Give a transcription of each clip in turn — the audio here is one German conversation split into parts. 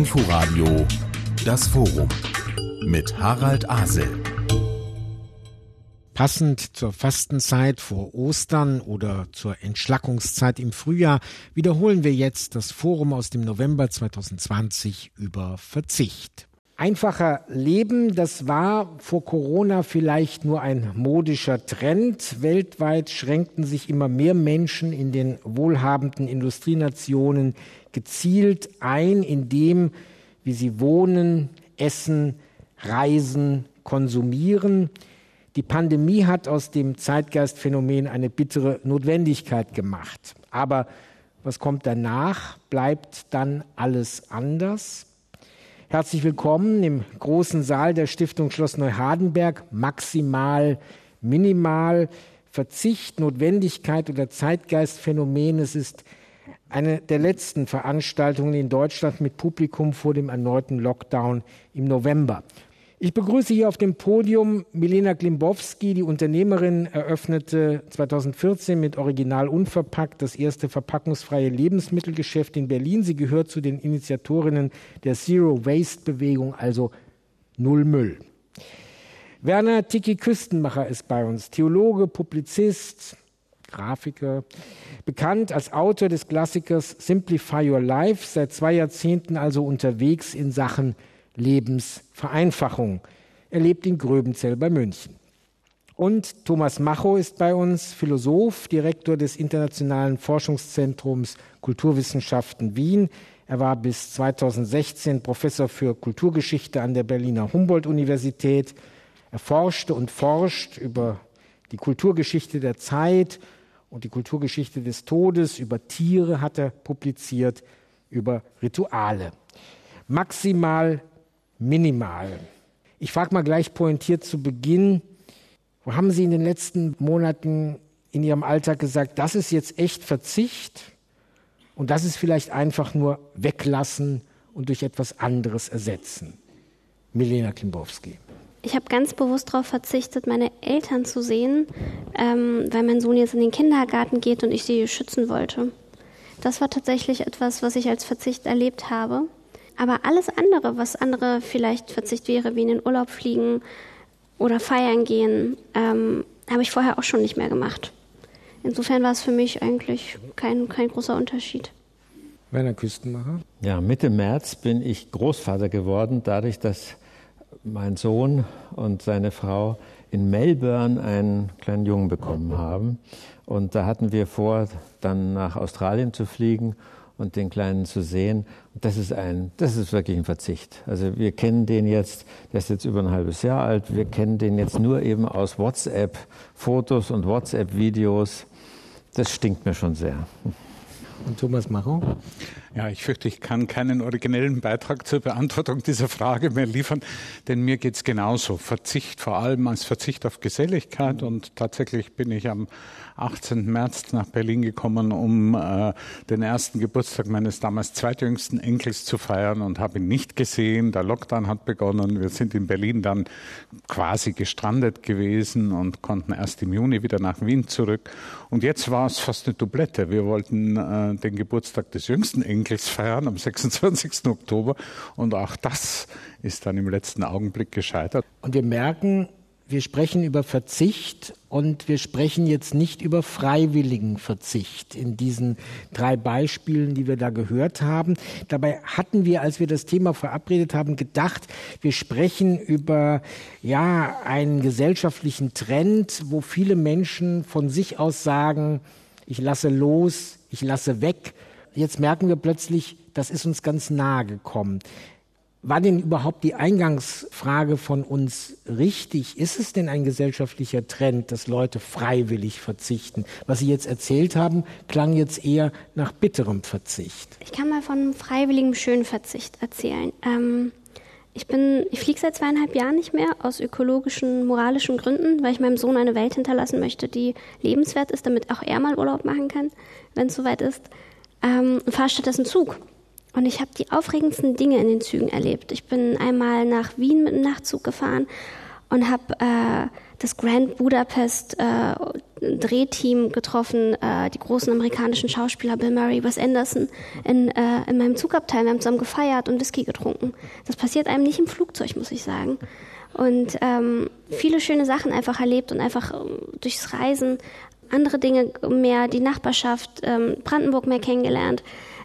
Inforadio Das Forum mit Harald Asel. Passend zur Fastenzeit vor Ostern oder zur Entschlackungszeit im Frühjahr wiederholen wir jetzt das Forum aus dem November 2020 über Verzicht. Einfacher Leben, das war vor Corona vielleicht nur ein modischer Trend. Weltweit schränkten sich immer mehr Menschen in den wohlhabenden Industrienationen gezielt ein, indem, wie sie wohnen, essen, reisen, konsumieren. Die Pandemie hat aus dem Zeitgeistphänomen eine bittere Notwendigkeit gemacht. Aber was kommt danach? Bleibt dann alles anders? Herzlich willkommen im großen Saal der Stiftung Schloss Neuhardenberg. Maximal, minimal, Verzicht, Notwendigkeit oder Zeitgeistphänomen. Es ist eine der letzten Veranstaltungen in Deutschland mit Publikum vor dem erneuten Lockdown im November. Ich begrüße hier auf dem Podium Milena Klimbowski, die Unternehmerin, eröffnete 2014 mit Original Unverpackt das erste verpackungsfreie Lebensmittelgeschäft in Berlin. Sie gehört zu den Initiatorinnen der Zero Waste Bewegung, also Null Müll. Werner Tiki Küstenmacher ist bei uns, Theologe, Publizist, Grafiker, bekannt als Autor des Klassikers Simplify Your Life, seit zwei Jahrzehnten also unterwegs in Sachen Lebensvereinfachung. Er lebt in Gröbenzell bei München. Und Thomas Macho ist bei uns, Philosoph, Direktor des Internationalen Forschungszentrums Kulturwissenschaften Wien. Er war bis 2016 Professor für Kulturgeschichte an der Berliner Humboldt-Universität. Er forschte und forscht über die Kulturgeschichte der Zeit und die Kulturgeschichte des Todes, über Tiere hat er publiziert, über Rituale. Maximal minimal. Ich frage mal gleich pointiert zu Beginn, wo haben Sie in den letzten Monaten in Ihrem Alltag gesagt, das ist jetzt echt Verzicht und das ist vielleicht einfach nur weglassen und durch etwas anderes ersetzen? Milena Klimbowski. Ich habe ganz bewusst darauf verzichtet, meine Eltern zu sehen, ähm, weil mein Sohn jetzt in den Kindergarten geht und ich sie schützen wollte. Das war tatsächlich etwas, was ich als Verzicht erlebt habe. Aber alles andere, was andere vielleicht Verzicht wäre, wie in den Urlaub fliegen oder feiern gehen, ähm, habe ich vorher auch schon nicht mehr gemacht. Insofern war es für mich eigentlich kein, kein großer Unterschied. Werner Küstenmacher? Ja, Mitte März bin ich Großvater geworden, dadurch, dass mein Sohn und seine Frau in Melbourne einen kleinen Jungen bekommen haben. Und da hatten wir vor, dann nach Australien zu fliegen und den Kleinen zu sehen. Das ist ein, das ist wirklich ein Verzicht. Also wir kennen den jetzt, der ist jetzt über ein halbes Jahr alt. Wir kennen den jetzt nur eben aus WhatsApp-Fotos und WhatsApp-Videos. Das stinkt mir schon sehr. Und Thomas Macho? Ja, ich fürchte, ich kann keinen originellen Beitrag zur Beantwortung dieser Frage mehr liefern, denn mir geht es genauso. Verzicht vor allem als Verzicht auf Geselligkeit und tatsächlich bin ich am 18. März nach Berlin gekommen, um äh, den ersten Geburtstag meines damals zweitjüngsten Enkels zu feiern und habe ihn nicht gesehen. Der Lockdown hat begonnen. Wir sind in Berlin dann quasi gestrandet gewesen und konnten erst im Juni wieder nach Wien zurück. Und jetzt war es fast eine Doublette. Wir wollten äh, den Geburtstag des jüngsten Enkels eigentlich feiern am 26. Oktober. Und auch das ist dann im letzten Augenblick gescheitert. Und wir merken, wir sprechen über Verzicht und wir sprechen jetzt nicht über freiwilligen Verzicht in diesen drei Beispielen, die wir da gehört haben. Dabei hatten wir, als wir das Thema verabredet haben, gedacht, wir sprechen über ja einen gesellschaftlichen Trend, wo viele Menschen von sich aus sagen, ich lasse los, ich lasse weg, Jetzt merken wir plötzlich, das ist uns ganz nahe gekommen. War denn überhaupt die Eingangsfrage von uns richtig? Ist es denn ein gesellschaftlicher Trend, dass Leute freiwillig verzichten? Was Sie jetzt erzählt haben, klang jetzt eher nach bitterem Verzicht. Ich kann mal von einem freiwilligen schönen Verzicht erzählen. Ähm, ich ich fliege seit zweieinhalb Jahren nicht mehr aus ökologischen, moralischen Gründen, weil ich meinem Sohn eine Welt hinterlassen möchte, die lebenswert ist, damit auch er mal Urlaub machen kann, wenn es soweit ist ähm, und fahre stattdessen Zug. Und ich habe die aufregendsten Dinge in den Zügen erlebt. Ich bin einmal nach Wien mit dem Nachtzug gefahren und habe äh, das Grand Budapest äh, Drehteam getroffen, äh, die großen amerikanischen Schauspieler Bill Murray, Wes Anderson in, äh, in meinem Zugabteil. Wir haben zusammen gefeiert und Whisky getrunken. Das passiert einem nicht im Flugzeug, muss ich sagen. Und ähm, viele schöne Sachen einfach erlebt und einfach äh, durchs Reisen andere Dinge mehr, die Nachbarschaft, ähm, Brandenburg mehr kennengelernt.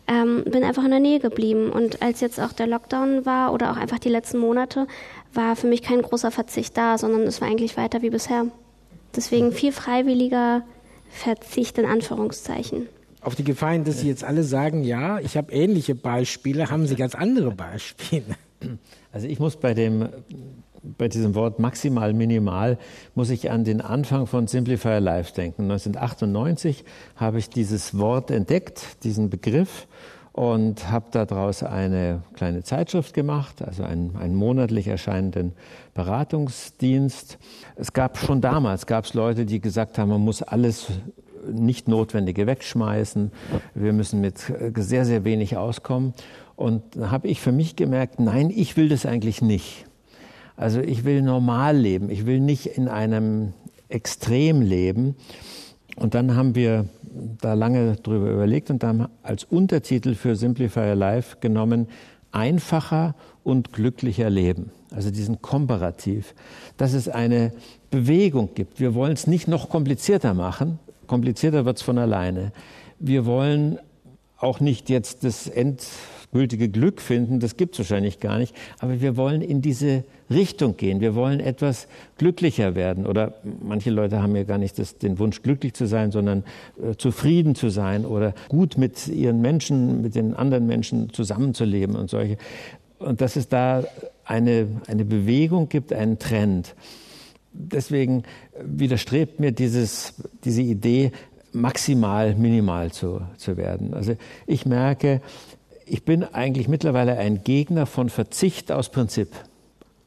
Ähm, bin einfach in der Nähe geblieben. Und als jetzt auch der Lockdown war oder auch einfach die letzten Monate, war für mich kein großer Verzicht da, sondern es war eigentlich weiter wie bisher. Deswegen viel freiwilliger Verzicht in Anführungszeichen. Auf die Gefahr dass Sie jetzt alle sagen, ja, ich habe ähnliche Beispiele, haben Sie ganz andere Beispiele? Also ich muss bei dem bei diesem Wort maximal minimal muss ich an den Anfang von Simplifier Life denken. 1998 habe ich dieses Wort entdeckt, diesen Begriff und habe daraus eine kleine Zeitschrift gemacht, also einen, einen monatlich erscheinenden Beratungsdienst. Es gab schon damals gab es Leute, die gesagt haben, man muss alles nicht Notwendige wegschmeißen. Wir müssen mit sehr, sehr wenig auskommen. Und da habe ich für mich gemerkt, nein, ich will das eigentlich nicht. Also ich will normal leben. Ich will nicht in einem Extrem leben. Und dann haben wir da lange drüber überlegt und dann als Untertitel für Simplify Your Life genommen, einfacher und glücklicher leben. Also diesen Komparativ, dass es eine Bewegung gibt. Wir wollen es nicht noch komplizierter machen. Komplizierter wird es von alleine. Wir wollen auch nicht jetzt das endgültige Glück finden, das gibt es wahrscheinlich gar nicht, aber wir wollen in diese Richtung gehen. Wir wollen etwas glücklicher werden. Oder manche Leute haben ja gar nicht das, den Wunsch, glücklich zu sein, sondern äh, zufrieden zu sein oder gut mit ihren Menschen, mit den anderen Menschen zusammenzuleben und solche. Und dass es da eine, eine Bewegung gibt, einen Trend. Deswegen widerstrebt mir dieses, diese Idee, maximal minimal zu, zu werden. Also ich merke, ich bin eigentlich mittlerweile ein Gegner von Verzicht aus Prinzip.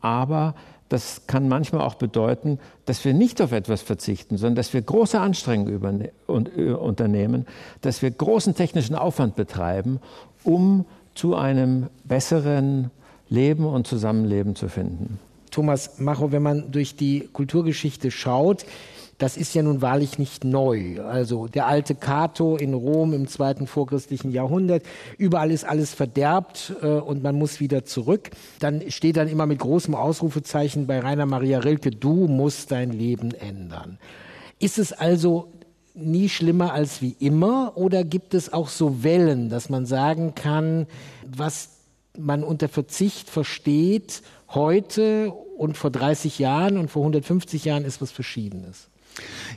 Aber das kann manchmal auch bedeuten, dass wir nicht auf etwas verzichten, sondern dass wir große Anstrengungen äh, unternehmen, dass wir großen technischen Aufwand betreiben, um zu einem besseren Leben und Zusammenleben zu finden. Thomas Macho, wenn man durch die Kulturgeschichte schaut, das ist ja nun wahrlich nicht neu. Also der alte Cato in Rom im zweiten vorchristlichen Jahrhundert, überall ist alles verderbt äh, und man muss wieder zurück. Dann steht dann immer mit großem Ausrufezeichen bei Rainer Maria Rilke, du musst dein Leben ändern. Ist es also nie schlimmer als wie immer oder gibt es auch so Wellen, dass man sagen kann, was man unter Verzicht versteht heute und vor 30 Jahren und vor 150 Jahren ist was Verschiedenes?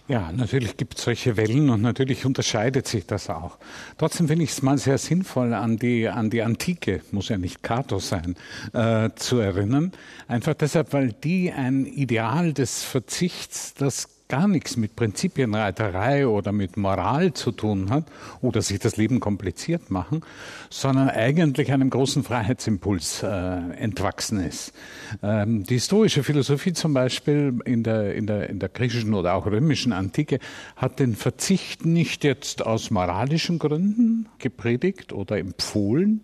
Ja, natürlich gibt es solche Wellen und natürlich unterscheidet sich das auch. Trotzdem finde ich es mal sehr sinnvoll, an die, an die Antike, muss ja nicht Cato sein, äh, zu erinnern. Einfach deshalb, weil die ein Ideal des Verzichts, das gar nichts mit Prinzipienreiterei oder mit Moral zu tun hat oder sich das Leben kompliziert machen, sondern eigentlich einem großen Freiheitsimpuls äh, entwachsen ist. Ähm, die historische Philosophie zum Beispiel in der, in, der, in der griechischen oder auch römischen Antike hat den Verzicht nicht jetzt aus moralischen Gründen gepredigt oder empfohlen,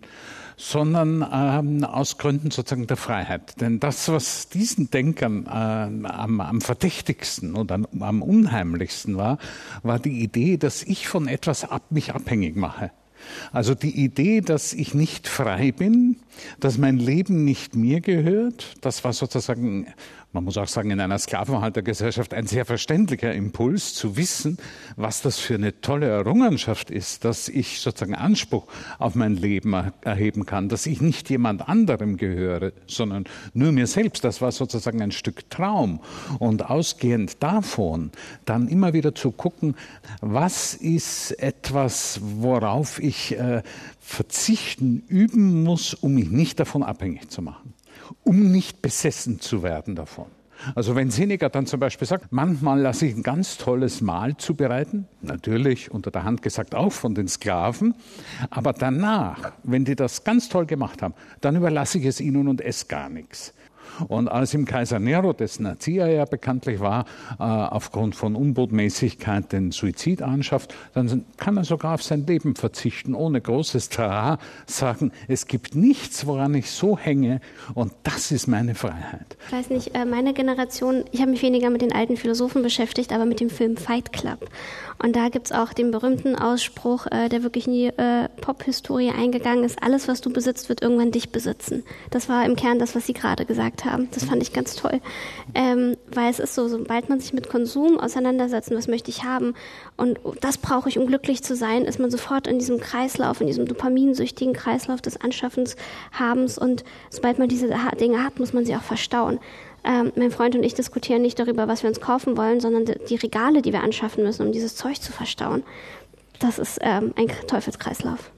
sondern ähm, aus Gründen sozusagen der Freiheit. Denn das, was diesen Denkern äh, am, am verdächtigsten oder am, am unheimlichsten war, war die Idee, dass ich von etwas ab, mich abhängig mache. Also die Idee, dass ich nicht frei bin, dass mein Leben nicht mir gehört, das war sozusagen man muss auch sagen, in einer Sklavenhaltergesellschaft ein sehr verständlicher Impuls zu wissen, was das für eine tolle Errungenschaft ist, dass ich sozusagen Anspruch auf mein Leben erheben kann, dass ich nicht jemand anderem gehöre, sondern nur mir selbst. Das war sozusagen ein Stück Traum. Und ausgehend davon dann immer wieder zu gucken, was ist etwas, worauf ich äh, verzichten üben muss, um mich nicht davon abhängig zu machen um nicht besessen zu werden davon. Also wenn Seneca dann zum Beispiel sagt, manchmal lasse ich ein ganz tolles Mahl zubereiten, natürlich unter der Hand gesagt auch von den Sklaven, aber danach, wenn die das ganz toll gemacht haben, dann überlasse ich es ihnen und esse gar nichts. Und als im Kaiser Nero, dessen Erzieher ja bekanntlich war, äh, aufgrund von Unbotmäßigkeit den Suizid anschafft, dann kann er sogar auf sein Leben verzichten, ohne großes Trara, sagen, es gibt nichts, woran ich so hänge und das ist meine Freiheit. Ich weiß nicht, äh, meine Generation, ich habe mich weniger mit den alten Philosophen beschäftigt, aber mit dem Film Fight Club. Und da gibt es auch den berühmten Ausspruch, äh, der wirklich in die Pop-Historie eingegangen ist, alles, was du besitzt, wird irgendwann dich besitzen. Das war im Kern das, was Sie gerade gesagt haben. Das fand ich ganz toll. Ähm, weil es ist so, sobald man sich mit Konsum auseinandersetzt, was möchte ich haben und das brauche ich, um glücklich zu sein, ist man sofort in diesem Kreislauf, in diesem dopaminsüchtigen Kreislauf des Anschaffens, Habens und sobald man diese Dinge hat, muss man sie auch verstauen. Ähm, mein Freund und ich diskutieren nicht darüber, was wir uns kaufen wollen, sondern die Regale, die wir anschaffen müssen, um dieses Zeug zu verstauen. Das ist ähm, ein Teufelskreislauf.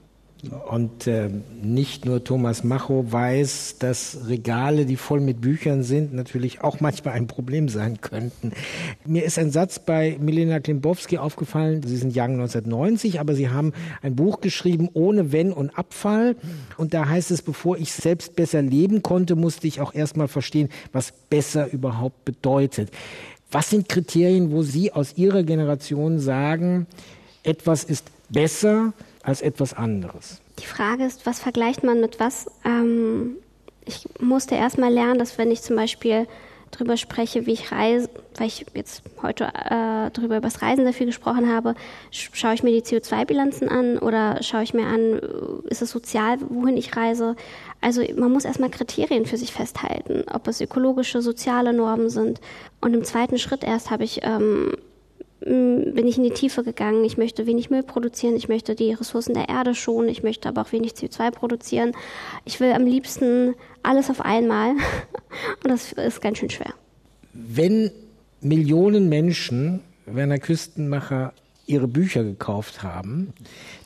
Und äh, nicht nur Thomas Macho weiß, dass Regale, die voll mit Büchern sind, natürlich auch manchmal ein Problem sein könnten. Mir ist ein Satz bei Milena Klimbowski aufgefallen. Sie sind Jahrgang 1990, aber Sie haben ein Buch geschrieben ohne Wenn und Abfall. Und da heißt es, bevor ich selbst besser leben konnte, musste ich auch erstmal verstehen, was besser überhaupt bedeutet. Was sind Kriterien, wo Sie aus Ihrer Generation sagen, etwas ist besser, als etwas anderes. Die Frage ist, was vergleicht man mit was? Ähm, ich musste erst mal lernen, dass wenn ich zum Beispiel darüber spreche, wie ich reise, weil ich jetzt heute äh, darüber über das Reisen sehr viel gesprochen habe, schaue ich mir die CO2-Bilanzen an oder schaue ich mir an, ist es sozial, wohin ich reise? Also man muss erstmal Kriterien für sich festhalten, ob es ökologische, soziale Normen sind. Und im zweiten Schritt erst habe ich ähm, bin ich in die Tiefe gegangen. Ich möchte wenig Müll produzieren, ich möchte die Ressourcen der Erde schonen, ich möchte aber auch wenig CO2 produzieren. Ich will am liebsten alles auf einmal und das ist ganz schön schwer. Wenn Millionen Menschen, Werner Küstenmacher, ihre Bücher gekauft haben,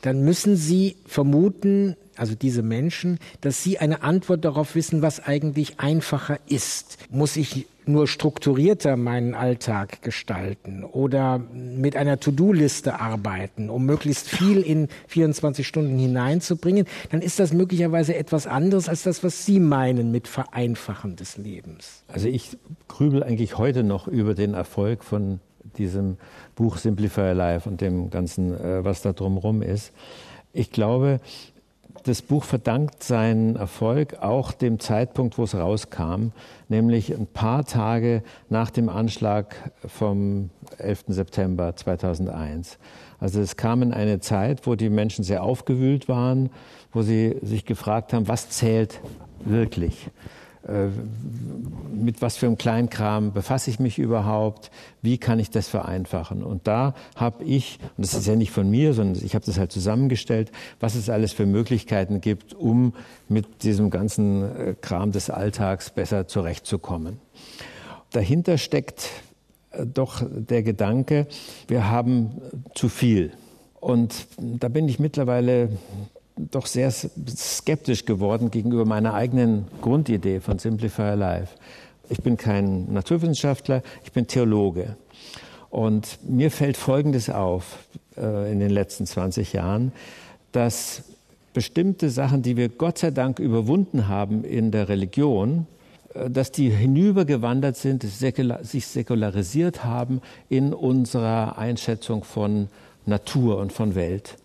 dann müssen sie vermuten, also diese Menschen, dass sie eine Antwort darauf wissen, was eigentlich einfacher ist. Muss ich nur strukturierter meinen Alltag gestalten oder mit einer To-Do-Liste arbeiten, um möglichst viel in 24 Stunden hineinzubringen, dann ist das möglicherweise etwas anderes als das, was Sie meinen mit Vereinfachen des Lebens. Also ich grübel eigentlich heute noch über den Erfolg von diesem Buch Simplify Life und dem Ganzen, äh, was da drumherum ist. Ich glaube, das Buch verdankt seinen Erfolg auch dem Zeitpunkt, wo es rauskam, nämlich ein paar Tage nach dem Anschlag vom 11. September 2001. Also es kam in eine Zeit, wo die Menschen sehr aufgewühlt waren, wo sie sich gefragt haben, was zählt wirklich? Äh, mit was für einem Kleinkram befasse ich mich überhaupt, wie kann ich das vereinfachen. Und da habe ich, und das ist ja nicht von mir, sondern ich habe das halt zusammengestellt, was es alles für Möglichkeiten gibt, um mit diesem ganzen äh, Kram des Alltags besser zurechtzukommen. Dahinter steckt äh, doch der Gedanke, wir haben zu viel. Und da bin ich mittlerweile doch sehr skeptisch geworden gegenüber meiner eigenen Grundidee von Simplify Life. Ich bin kein Naturwissenschaftler, ich bin Theologe. Und mir fällt Folgendes auf äh, in den letzten 20 Jahren, dass bestimmte Sachen, die wir Gott sei Dank überwunden haben in der Religion, äh, dass die hinübergewandert sind, sich säkularisiert haben in unserer Einschätzung von Natur und von Welt.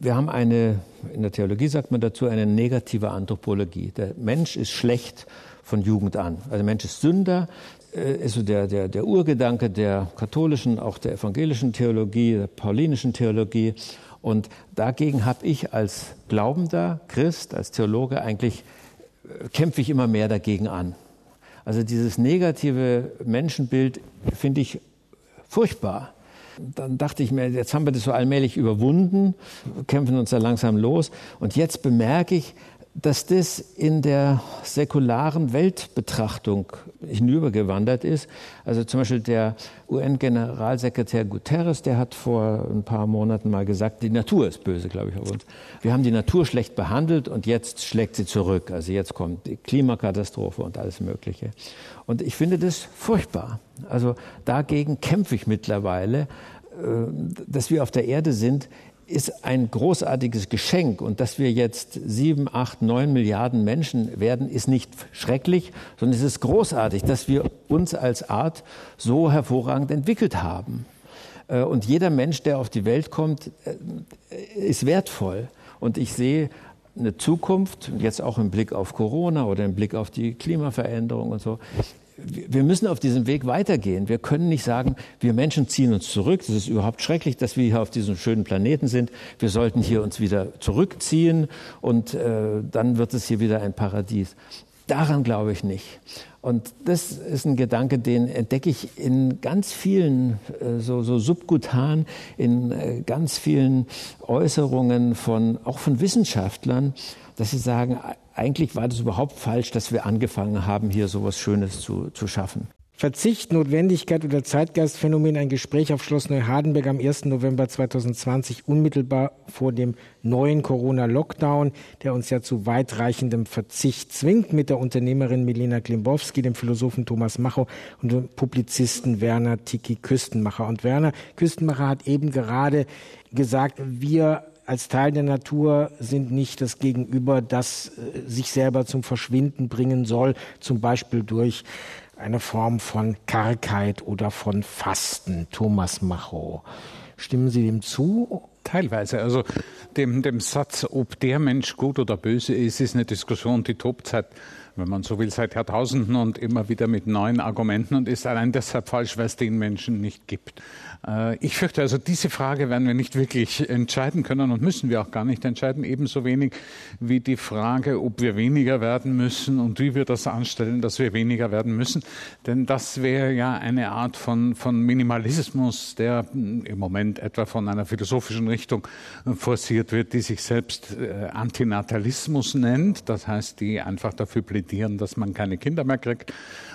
Wir haben eine, in der Theologie sagt man dazu, eine negative Anthropologie. Der Mensch ist schlecht von Jugend an. Also der Mensch ist Sünder, äh, ist so der, der, der Urgedanke der katholischen, auch der evangelischen Theologie, der paulinischen Theologie. Und dagegen habe ich als glaubender Christ, als Theologe eigentlich, äh, kämpfe ich immer mehr dagegen an. Also dieses negative Menschenbild finde ich furchtbar. Dann dachte ich mir, jetzt haben wir das so allmählich überwunden, kämpfen uns da langsam los. Und jetzt bemerke ich, dass das in der säkularen Weltbetrachtung hinübergewandert ist. Also zum Beispiel der UN-Generalsekretär Guterres, der hat vor ein paar Monaten mal gesagt, die Natur ist böse, glaube ich, auf uns. Wir haben die Natur schlecht behandelt und jetzt schlägt sie zurück. Also jetzt kommt die Klimakatastrophe und alles Mögliche. Und ich finde das furchtbar. Also dagegen kämpfe ich mittlerweile, äh, dass wir auf der Erde sind, ist ein großartiges Geschenk. Und dass wir jetzt sieben, acht, neun Milliarden Menschen werden, ist nicht schrecklich, sondern es ist großartig, dass wir uns als Art so hervorragend entwickelt haben. Äh, und jeder Mensch, der auf die Welt kommt, äh, ist wertvoll. Und ich sehe eine Zukunft, jetzt auch im Blick auf Corona oder im Blick auf die Klimaveränderung und so, wir müssen auf diesem Weg weitergehen. Wir können nicht sagen, wir Menschen ziehen uns zurück. Es ist überhaupt schrecklich, dass wir hier auf diesem schönen Planeten sind. Wir sollten hier uns wieder zurückziehen und äh, dann wird es hier wieder ein Paradies. Daran glaube ich nicht. Und das ist ein Gedanke, den entdecke ich in ganz vielen, äh, so, so subkutan, in äh, ganz vielen Äußerungen von, auch von Wissenschaftlern, dass sie sagen, eigentlich war das überhaupt falsch, dass wir angefangen haben, hier so etwas Schönes zu, zu schaffen. Verzicht, Notwendigkeit oder Zeitgeistphänomen, ein Gespräch auf Schloss Neuhardenberg am 1. November 2020, unmittelbar vor dem neuen Corona-Lockdown, der uns ja zu weitreichendem Verzicht zwingt, mit der Unternehmerin Milena Klimbowski, dem Philosophen Thomas Macho und dem Publizisten Werner Tiki Küstenmacher. Und Werner Küstenmacher hat eben gerade gesagt, wir als Teil der Natur sind nicht das Gegenüber, das äh, sich selber zum Verschwinden bringen soll, zum Beispiel durch eine Form von Kargheit oder von Fasten. Thomas Macho. Stimmen Sie dem zu? Teilweise. Also dem, dem Satz, ob der Mensch gut oder böse ist, ist eine Diskussion, die tobt seit wenn man so will, seit Jahrtausenden und immer wieder mit neuen Argumenten und ist allein deshalb falsch, weil es den Menschen nicht gibt. Äh, ich fürchte also, diese Frage werden wir nicht wirklich entscheiden können und müssen wir auch gar nicht entscheiden, ebenso wenig wie die Frage, ob wir weniger werden müssen und wie wir das anstellen, dass wir weniger werden müssen. Denn das wäre ja eine Art von, von Minimalismus, der im Moment etwa von einer philosophischen Richtung forciert wird, die sich selbst äh, Antinatalismus nennt. Das heißt, die einfach dafür plädieren, dass man keine Kinder mehr kriegt.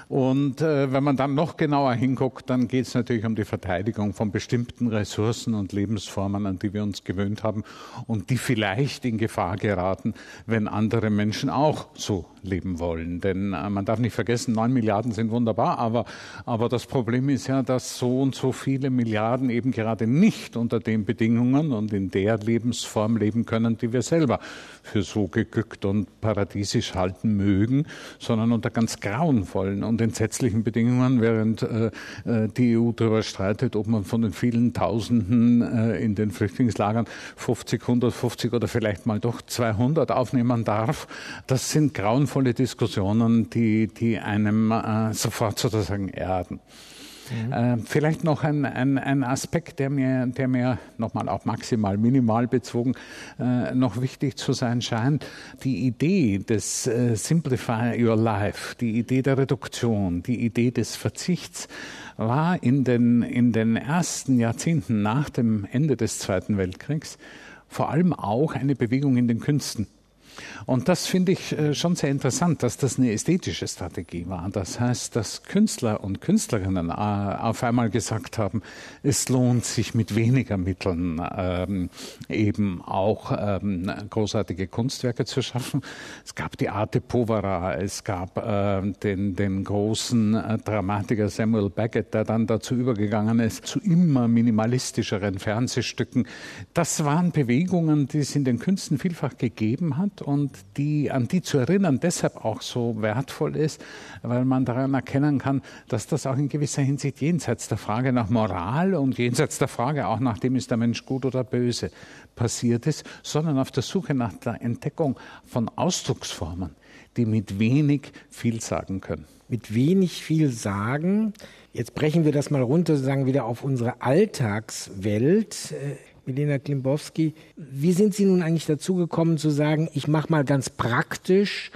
Und äh, wenn man dann noch genauer hinguckt, dann geht es natürlich um die Verteidigung von bestimmten Ressourcen und Lebensformen, an die wir uns gewöhnt haben und die vielleicht in Gefahr geraten, wenn andere Menschen auch so leben wollen. Denn äh, man darf nicht vergessen, neun Milliarden sind wunderbar, aber, aber das Problem ist ja, dass so und so viele Milliarden eben gerade nicht unter den Bedingungen und in der Lebensform leben können, die wir selber für so geglückt und paradiesisch halten mögen, sondern unter ganz grauenvollen und entsetzlichen Bedingungen, während äh, äh, die EU darüber streitet, ob man von den vielen Tausenden äh, in den Flüchtlingslagern 50, 150 oder vielleicht mal doch 200 aufnehmen darf. Das sind grauenvolle Diskussionen, die, die einem äh, sofort sozusagen erden. Mhm. Äh, vielleicht noch ein, ein, ein, Aspekt, der mir, der mir nochmal auch maximal minimal bezogen äh, noch wichtig zu sein scheint. Die Idee des äh, Simplify Your Life, die Idee der Reduktion, die Idee des Verzichts war in den, in den ersten Jahrzehnten nach dem Ende des Zweiten Weltkriegs vor allem auch eine Bewegung in den Künsten. Und das finde ich äh, schon sehr interessant, dass das eine ästhetische Strategie war. Das heißt, dass Künstler und Künstlerinnen äh, auf einmal gesagt haben, es lohnt sich mit weniger Mitteln ähm, eben auch ähm, großartige Kunstwerke zu schaffen. Es gab die Arte Povera, es gab äh, den, den großen äh, Dramatiker Samuel Beckett, der dann dazu übergegangen ist, zu immer minimalistischeren Fernsehstücken. Das waren Bewegungen, die es in den Künsten vielfach gegeben hat und die, an die zu erinnern deshalb auch so wertvoll ist, weil man daran erkennen kann, dass das auch in gewisser Hinsicht jenseits der Frage nach Moral und jenseits der Frage auch nach dem ist der Mensch gut oder böse passiert ist, sondern auf der Suche nach der Entdeckung von Ausdrucksformen, die mit wenig viel sagen können. Mit wenig viel sagen. Jetzt brechen wir das mal runter, sagen wieder auf unsere Alltagswelt. Milena Klimbowski, wie sind Sie nun eigentlich dazu gekommen zu sagen, ich mache mal ganz praktisch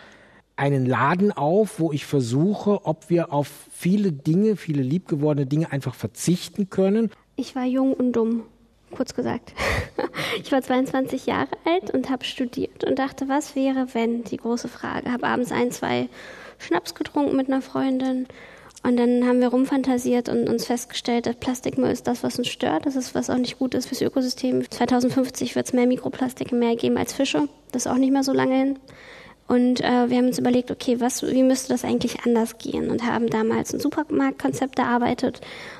einen Laden auf, wo ich versuche, ob wir auf viele Dinge, viele liebgewordene Dinge einfach verzichten können? Ich war jung und dumm, kurz gesagt. Ich war 22 Jahre alt und habe studiert und dachte, was wäre, wenn, die große Frage. Habe abends ein, zwei Schnaps getrunken mit einer Freundin und dann haben wir rumfantasiert und uns festgestellt, dass Plastikmüll ist das, was uns stört. Das ist, was auch nicht gut ist fürs Ökosystem. 2050 wird es mehr Mikroplastik mehr geben als Fische. Das ist auch nicht mehr so lange hin. Und äh, wir haben uns überlegt, okay, was, wie müsste das eigentlich anders gehen? Und haben damals ein Supermarktkonzept erarbeitet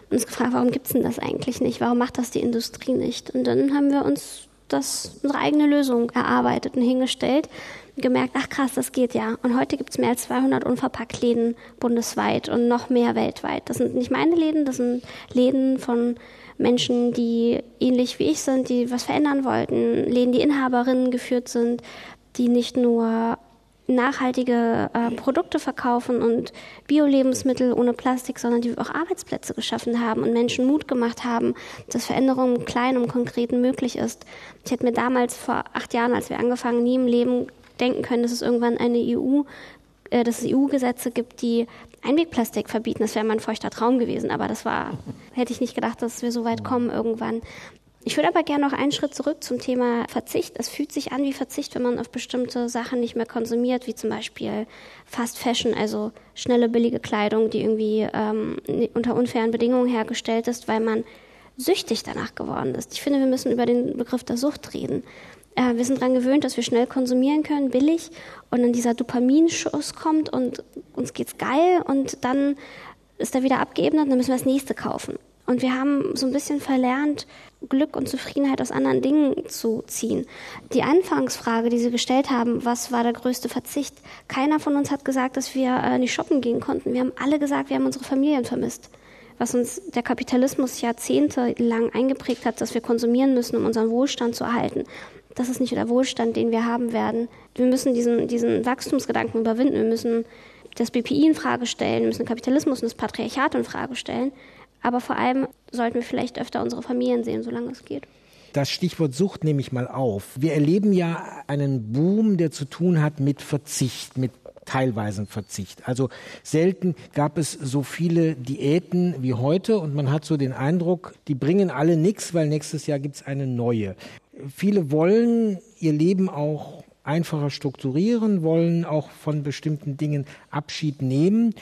und uns gefragt, warum gibt es denn das eigentlich nicht? Warum macht das die Industrie nicht? Und dann haben wir uns das, unsere eigene Lösung erarbeitet und hingestellt gemerkt, ach krass, das geht ja. Und heute gibt es mehr als 200 Unverpackt-Läden bundesweit und noch mehr weltweit. Das sind nicht meine Läden, das sind Läden von Menschen, die ähnlich wie ich sind, die was verändern wollten, Läden, die Inhaberinnen geführt sind, die nicht nur nachhaltige äh, Produkte verkaufen und Bio-Lebensmittel ohne Plastik, sondern die auch Arbeitsplätze geschaffen haben und Menschen Mut gemacht haben, dass Veränderung im Kleinen und Konkreten möglich ist. Ich hätte mir damals vor acht Jahren, als wir angefangen, nie im Leben denken können, dass es irgendwann eine EU, äh, dass es EU-Gesetze gibt, die Einwegplastik verbieten. Das wäre mein feuchter Traum gewesen, aber das war, hätte ich nicht gedacht, dass wir so weit kommen irgendwann. Ich würde aber gerne noch einen Schritt zurück zum Thema Verzicht. Es fühlt sich an wie Verzicht, wenn man auf bestimmte Sachen nicht mehr konsumiert, wie zum Beispiel Fast Fashion, also schnelle, billige Kleidung, die irgendwie ähm, unter unfairen Bedingungen hergestellt ist, weil man süchtig danach geworden ist. Ich finde, wir müssen über den Begriff der Sucht reden. Äh, wir sind daran gewöhnt, dass wir schnell konsumieren können, billig, und dann dieser Dopaminschuss kommt und uns geht's geil und dann ist er wieder abgeebnet und dann müssen wir das nächste kaufen. Und wir haben so ein bisschen verlernt, Glück und Zufriedenheit aus anderen Dingen zu ziehen. Die Anfangsfrage, die Sie gestellt haben, was war der größte Verzicht? Keiner von uns hat gesagt, dass wir äh, nicht shoppen gehen konnten. Wir haben alle gesagt, wir haben unsere Familien vermisst. Was uns der Kapitalismus jahrzehntelang eingeprägt hat, dass wir konsumieren müssen, um unseren Wohlstand zu erhalten das ist nicht der Wohlstand, den wir haben werden. Wir müssen diesen, diesen Wachstumsgedanken überwinden. Wir müssen das BPI in Frage stellen, wir müssen den Kapitalismus und das Patriarchat in Frage stellen. Aber vor allem sollten wir vielleicht öfter unsere Familien sehen, solange es geht. Das Stichwort Sucht nehme ich mal auf. Wir erleben ja einen Boom, der zu tun hat mit Verzicht, mit teilweisen Verzicht. Also selten gab es so viele Diäten wie heute und man hat so den Eindruck, die bringen alle nichts, weil nächstes Jahr gibt es eine neue. Viele wollen ihr Leben auch einfacher strukturieren, wollen auch von bestimmten Dingen Abschied nehmen.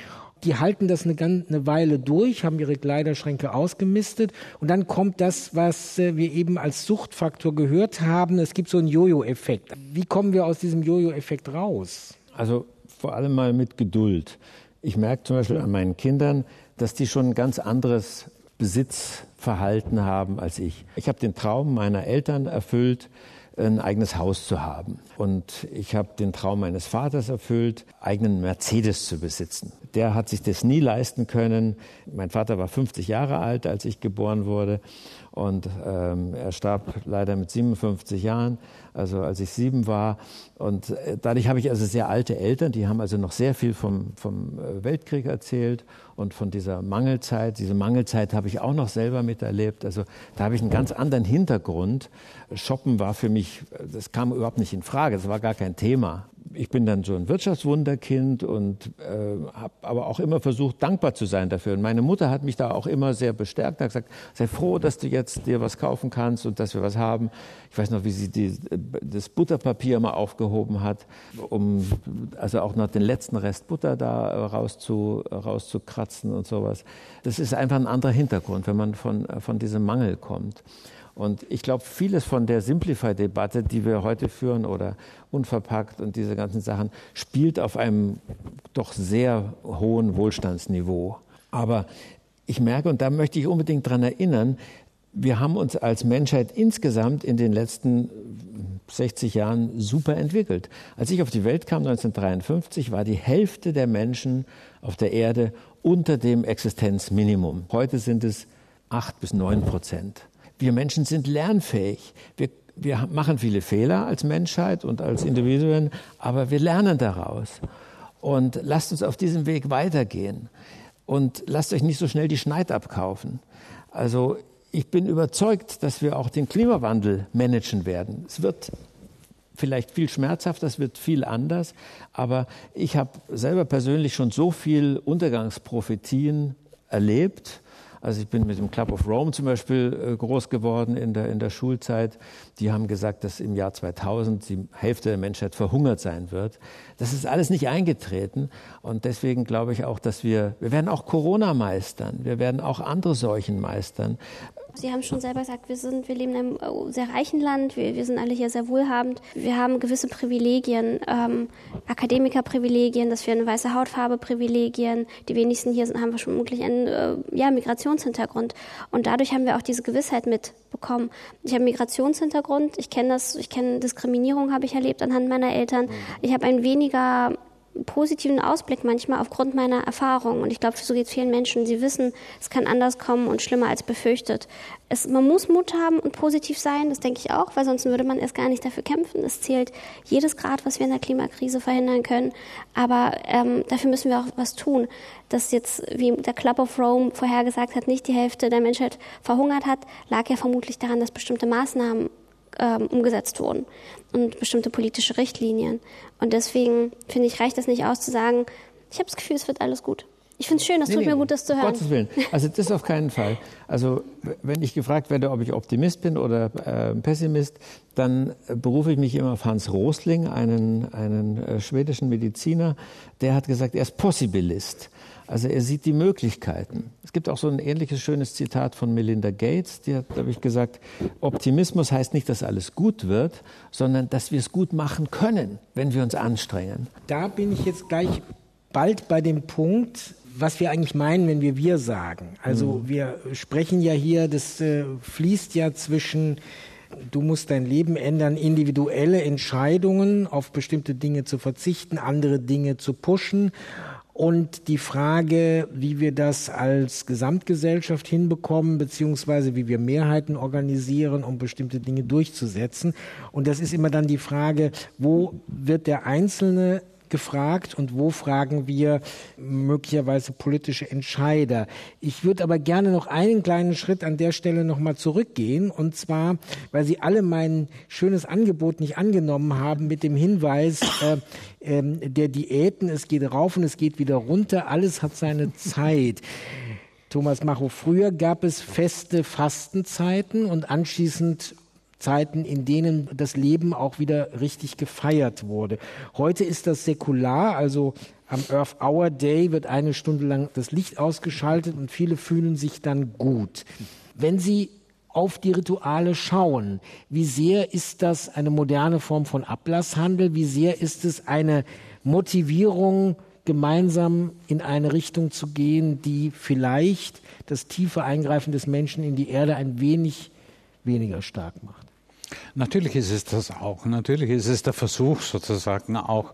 Die halten das eine, eine Weile durch, haben ihre Kleiderschränke ausgemistet und dann kommt das, was äh, wir eben als Suchtfaktor gehört haben. Es gibt so einen Jojo-Effekt. Wie kommen wir aus diesem Jojo-Effekt raus? Also vor allem mal mit Geduld. Ich merke zum Beispiel an meinen Kindern, dass die schon ein ganz anderes Besitzverhalten haben als ich. Ich habe den Traum meiner Eltern erfüllt, ein eigenes Haus zu haben. Und ich habe den Traum meines Vaters erfüllt, eigenen Mercedes zu besitzen. Der hat sich das nie leisten können. Mein Vater war 50 Jahre alt, als ich geboren wurde. Und ähm, er starb leider mit 57 Jahren, also als ich sieben war. Und äh, dadurch habe ich also sehr alte Eltern, die haben also noch sehr viel vom, vom äh, Weltkrieg erzählt und von dieser Mangelzeit. Diese Mangelzeit habe ich auch noch selber miterlebt. Also da habe ich einen ganz anderen Hintergrund. Shoppen war für mich, das kam überhaupt nicht in Frage, das war gar kein Thema ich bin dann so ein Wirtschaftswunderkind und äh, habe aber auch immer versucht, dankbar zu sein dafür. Und meine Mutter hat mich da auch immer sehr bestärkt, hat gesagt, sei froh, dass du jetzt dir was kaufen kannst und dass wir was haben. Ich weiß noch, wie sie die, das Butterpapier mal aufgehoben hat, um also auch noch den letzten Rest Butter da rauszu, rauszukratzen und sowas. Das ist einfach ein anderer Hintergrund, wenn man von, von diesem Mangel kommt. Und ich glaube, vieles von der Simplify-Debatte, die wir heute führen oder unverpackt und diese ganzen Sachen, spielt auf einem doch sehr hohen Wohlstandsniveau. Aber ich merke, und da möchte ich unbedingt daran erinnern, wir haben uns als Menschheit insgesamt in den letzten 60 Jahren super entwickelt. Als ich auf die Welt kam 1953, war die Hälfte der Menschen auf der Erde unter dem Existenzminimum. Heute sind es acht bis neun Prozent. Wir Menschen sind lernfähig. Wir, wir machen viele Fehler als Menschheit und als Individuen, aber wir lernen daraus. Und lasst uns auf diesem Weg weitergehen. Und lasst euch nicht so schnell die Schneid abkaufen. Also ich bin überzeugt, dass wir auch den Klimawandel managen werden. Es wird vielleicht viel schmerzhafter, es wird viel anders, aber ich habe selber persönlich schon so viel Untergangsprophetien erlebt also ich bin mit dem Club of Rome zum Beispiel äh, groß geworden in der, in der Schulzeit. Die haben gesagt, dass im Jahr 2000 die Hälfte der Menschheit verhungert sein wird. Das ist alles nicht eingetreten. Und deswegen glaube ich auch, dass wir, wir werden auch Corona meistern. Wir werden auch andere Seuchen meistern. Sie haben schon selber gesagt, wir sind, wir leben in einem äh, sehr reichen Land, wir, wir sind alle hier sehr wohlhabend. Wir haben gewisse Privilegien, ähm, Akademikerprivilegien, dass wir eine weiße Hautfarbe Privilegien. Die wenigsten hier sind, haben vermutlich einen äh, ja, Migrationshintergrund. Und dadurch haben wir auch diese Gewissheit mitbekommen. Ich habe Migrationshintergrund, ich kenne das, ich kenne Diskriminierung, habe ich erlebt anhand meiner Eltern. Ich habe ein weniger positiven Ausblick manchmal aufgrund meiner Erfahrung. Und ich glaube, so geht es vielen Menschen. Sie wissen, es kann anders kommen und schlimmer als befürchtet. Es, man muss Mut haben und positiv sein, das denke ich auch, weil sonst würde man erst gar nicht dafür kämpfen. Es zählt jedes Grad, was wir in der Klimakrise verhindern können. Aber ähm, dafür müssen wir auch was tun. Dass jetzt, wie der Club of Rome vorhergesagt hat, nicht die Hälfte der Menschheit verhungert hat, lag ja vermutlich daran, dass bestimmte Maßnahmen ähm, umgesetzt wurden und bestimmte politische Richtlinien. Und deswegen finde ich, reicht es nicht aus zu sagen, ich habe das Gefühl, es wird alles gut. Ich finde es schön, es nee, tut nee, mir gut, das zu hören. Gottes Willen. Also das auf keinen Fall. Also wenn ich gefragt werde, ob ich Optimist bin oder äh, Pessimist, dann berufe ich mich immer auf Hans Rosling, einen, einen äh, schwedischen Mediziner. Der hat gesagt, er ist Possibilist. Also er sieht die Möglichkeiten. Es gibt auch so ein ähnliches schönes Zitat von Melinda Gates, die hat, glaube ich, gesagt, Optimismus heißt nicht, dass alles gut wird, sondern dass wir es gut machen können, wenn wir uns anstrengen. Da bin ich jetzt gleich bald bei dem Punkt, was wir eigentlich meinen, wenn wir wir sagen. Also mhm. wir sprechen ja hier, das äh, fließt ja zwischen du musst dein Leben ändern, individuelle Entscheidungen auf bestimmte Dinge zu verzichten, andere Dinge zu pushen und die Frage, wie wir das als Gesamtgesellschaft hinbekommen, beziehungsweise wie wir Mehrheiten organisieren, um bestimmte Dinge durchzusetzen. Und das ist immer dann die Frage, wo wird der Einzelne gefragt und wo fragen wir möglicherweise politische Entscheider. Ich würde aber gerne noch einen kleinen Schritt an der Stelle nochmal zurückgehen und zwar, weil Sie alle mein schönes Angebot nicht angenommen haben mit dem Hinweis äh, äh, der Diäten, es geht rauf und es geht wieder runter, alles hat seine Zeit. Thomas Macho, früher gab es feste Fastenzeiten und anschließend Zeiten, in denen das Leben auch wieder richtig gefeiert wurde. Heute ist das säkular, also am Earth Hour Day wird eine Stunde lang das Licht ausgeschaltet und viele fühlen sich dann gut. Wenn Sie auf die Rituale schauen, wie sehr ist das eine moderne Form von Ablasshandel? Wie sehr ist es eine Motivierung, gemeinsam in eine Richtung zu gehen, die vielleicht das tiefe Eingreifen des Menschen in die Erde ein wenig weniger stark macht? Natürlich ist es das auch. Natürlich ist es der Versuch, sozusagen auch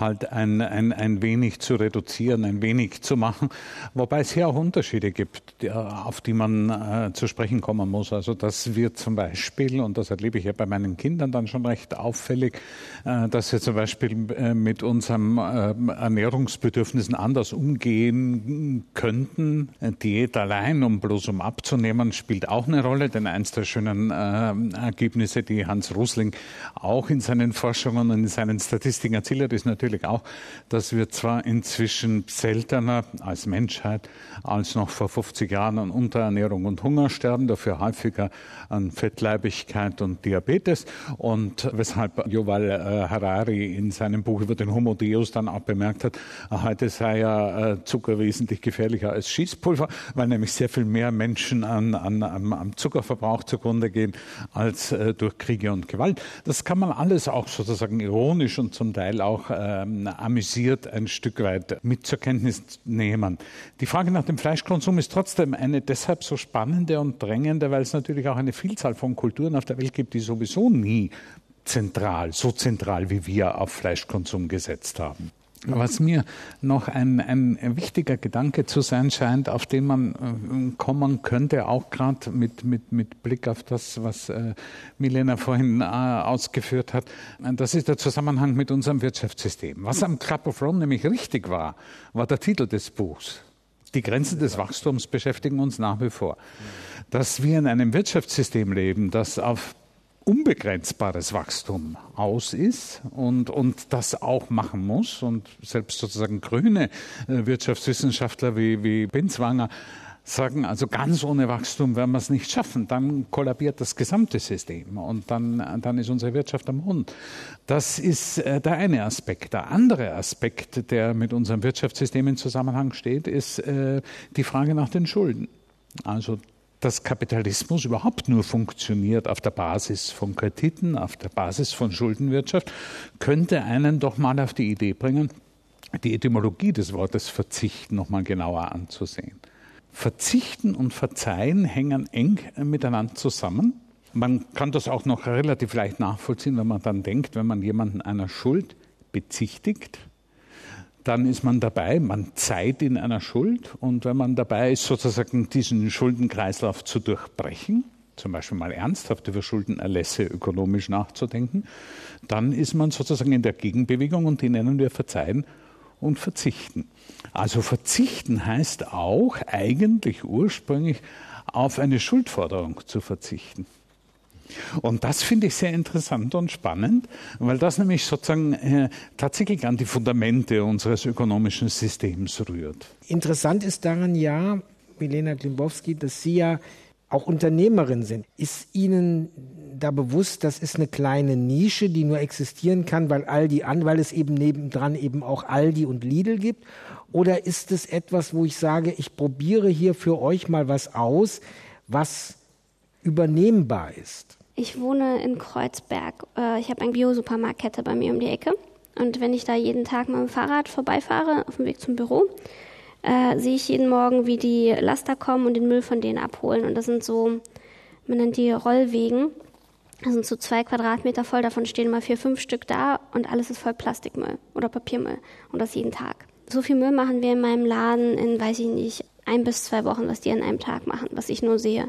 halt ein, ein, ein wenig zu reduzieren, ein wenig zu machen. Wobei es hier auch Unterschiede gibt, die, auf die man äh, zu sprechen kommen muss. Also dass wir zum Beispiel, und das erlebe ich ja bei meinen Kindern dann schon recht auffällig, äh, dass wir zum Beispiel äh, mit unserem äh, Ernährungsbedürfnissen anders umgehen könnten. Diät allein, um bloß um abzunehmen, spielt auch eine Rolle, denn eins der schönen äh, Ergebnisse, die Hans Rosling auch in seinen Forschungen und in seinen Statistiken erzielt hat, ist natürlich auch, dass wir zwar inzwischen seltener als Menschheit als noch vor 50 Jahren an Unterernährung und Hunger sterben, dafür häufiger an Fettleibigkeit und Diabetes und weshalb Yuval äh, Harari in seinem Buch über den Homo Deus dann auch bemerkt hat, heute sei ja äh, Zucker wesentlich gefährlicher als Schießpulver, weil nämlich sehr viel mehr Menschen an, an, am Zuckerverbrauch zugrunde gehen als äh, durch Kriege und Gewalt. Das kann man alles auch sozusagen ironisch und zum Teil auch ähm, amüsiert ein Stück weit mit zur Kenntnis nehmen. Die Frage nach dem Fleischkonsum ist trotzdem eine deshalb so spannende und drängende, weil es natürlich auch eine Vielzahl von Kulturen auf der Welt gibt, die sowieso nie zentral, so zentral wie wir auf Fleischkonsum gesetzt haben. Was mir noch ein, ein wichtiger Gedanke zu sein scheint, auf den man äh, kommen könnte, auch gerade mit, mit, mit Blick auf das, was äh, Milena vorhin äh, ausgeführt hat, das ist der Zusammenhang mit unserem Wirtschaftssystem. Was am Club of Rome nämlich richtig war, war der Titel des Buchs. Die Grenzen des Wachstums beschäftigen uns nach wie vor. Dass wir in einem Wirtschaftssystem leben, das auf unbegrenzbares Wachstum aus ist und, und das auch machen muss. Und selbst sozusagen grüne äh, Wirtschaftswissenschaftler wie, wie Binswanger sagen, also ganz ohne Wachstum werden wir es nicht schaffen. Dann kollabiert das gesamte System und dann, dann ist unsere Wirtschaft am Hund. Das ist äh, der eine Aspekt. Der andere Aspekt, der mit unserem Wirtschaftssystem in Zusammenhang steht, ist äh, die Frage nach den Schulden. Also dass Kapitalismus überhaupt nur funktioniert auf der Basis von Krediten, auf der Basis von Schuldenwirtschaft, könnte einen doch mal auf die Idee bringen, die Etymologie des Wortes Verzichten noch mal genauer anzusehen. Verzichten und Verzeihen hängen eng miteinander zusammen. Man kann das auch noch relativ leicht nachvollziehen, wenn man dann denkt, wenn man jemanden einer Schuld bezichtigt, dann ist man dabei, man zeigt in einer Schuld und wenn man dabei ist, sozusagen diesen Schuldenkreislauf zu durchbrechen, zum Beispiel mal ernsthaft über Schuldenerlässe ökonomisch nachzudenken, dann ist man sozusagen in der Gegenbewegung und die nennen wir Verzeihen und Verzichten. Also verzichten heißt auch eigentlich ursprünglich auf eine Schuldforderung zu verzichten. Und das finde ich sehr interessant und spannend, weil das nämlich sozusagen äh, tatsächlich an die Fundamente unseres ökonomischen Systems rührt. Interessant ist daran ja, Milena Klimbowski, dass Sie ja auch Unternehmerin sind. Ist Ihnen da bewusst, das ist eine kleine Nische, die nur existieren kann, weil Aldi an, weil es eben nebendran eben auch Aldi und Lidl gibt? Oder ist es etwas, wo ich sage, ich probiere hier für euch mal was aus, was übernehmbar ist? Ich wohne in Kreuzberg. Äh, ich habe eine Bio-Supermarktkette bei mir um die Ecke. Und wenn ich da jeden Tag mit dem Fahrrad vorbeifahre, auf dem Weg zum Büro, äh, sehe ich jeden Morgen, wie die Laster kommen und den Müll von denen abholen. Und das sind so, man nennt die Rollwegen. Das sind so zwei Quadratmeter voll, davon stehen mal vier, fünf Stück da und alles ist voll Plastikmüll oder Papiermüll. Und das jeden Tag. So viel Müll machen wir in meinem Laden in, weiß ich nicht, ein bis zwei Wochen, was die an einem Tag machen, was ich nur sehe.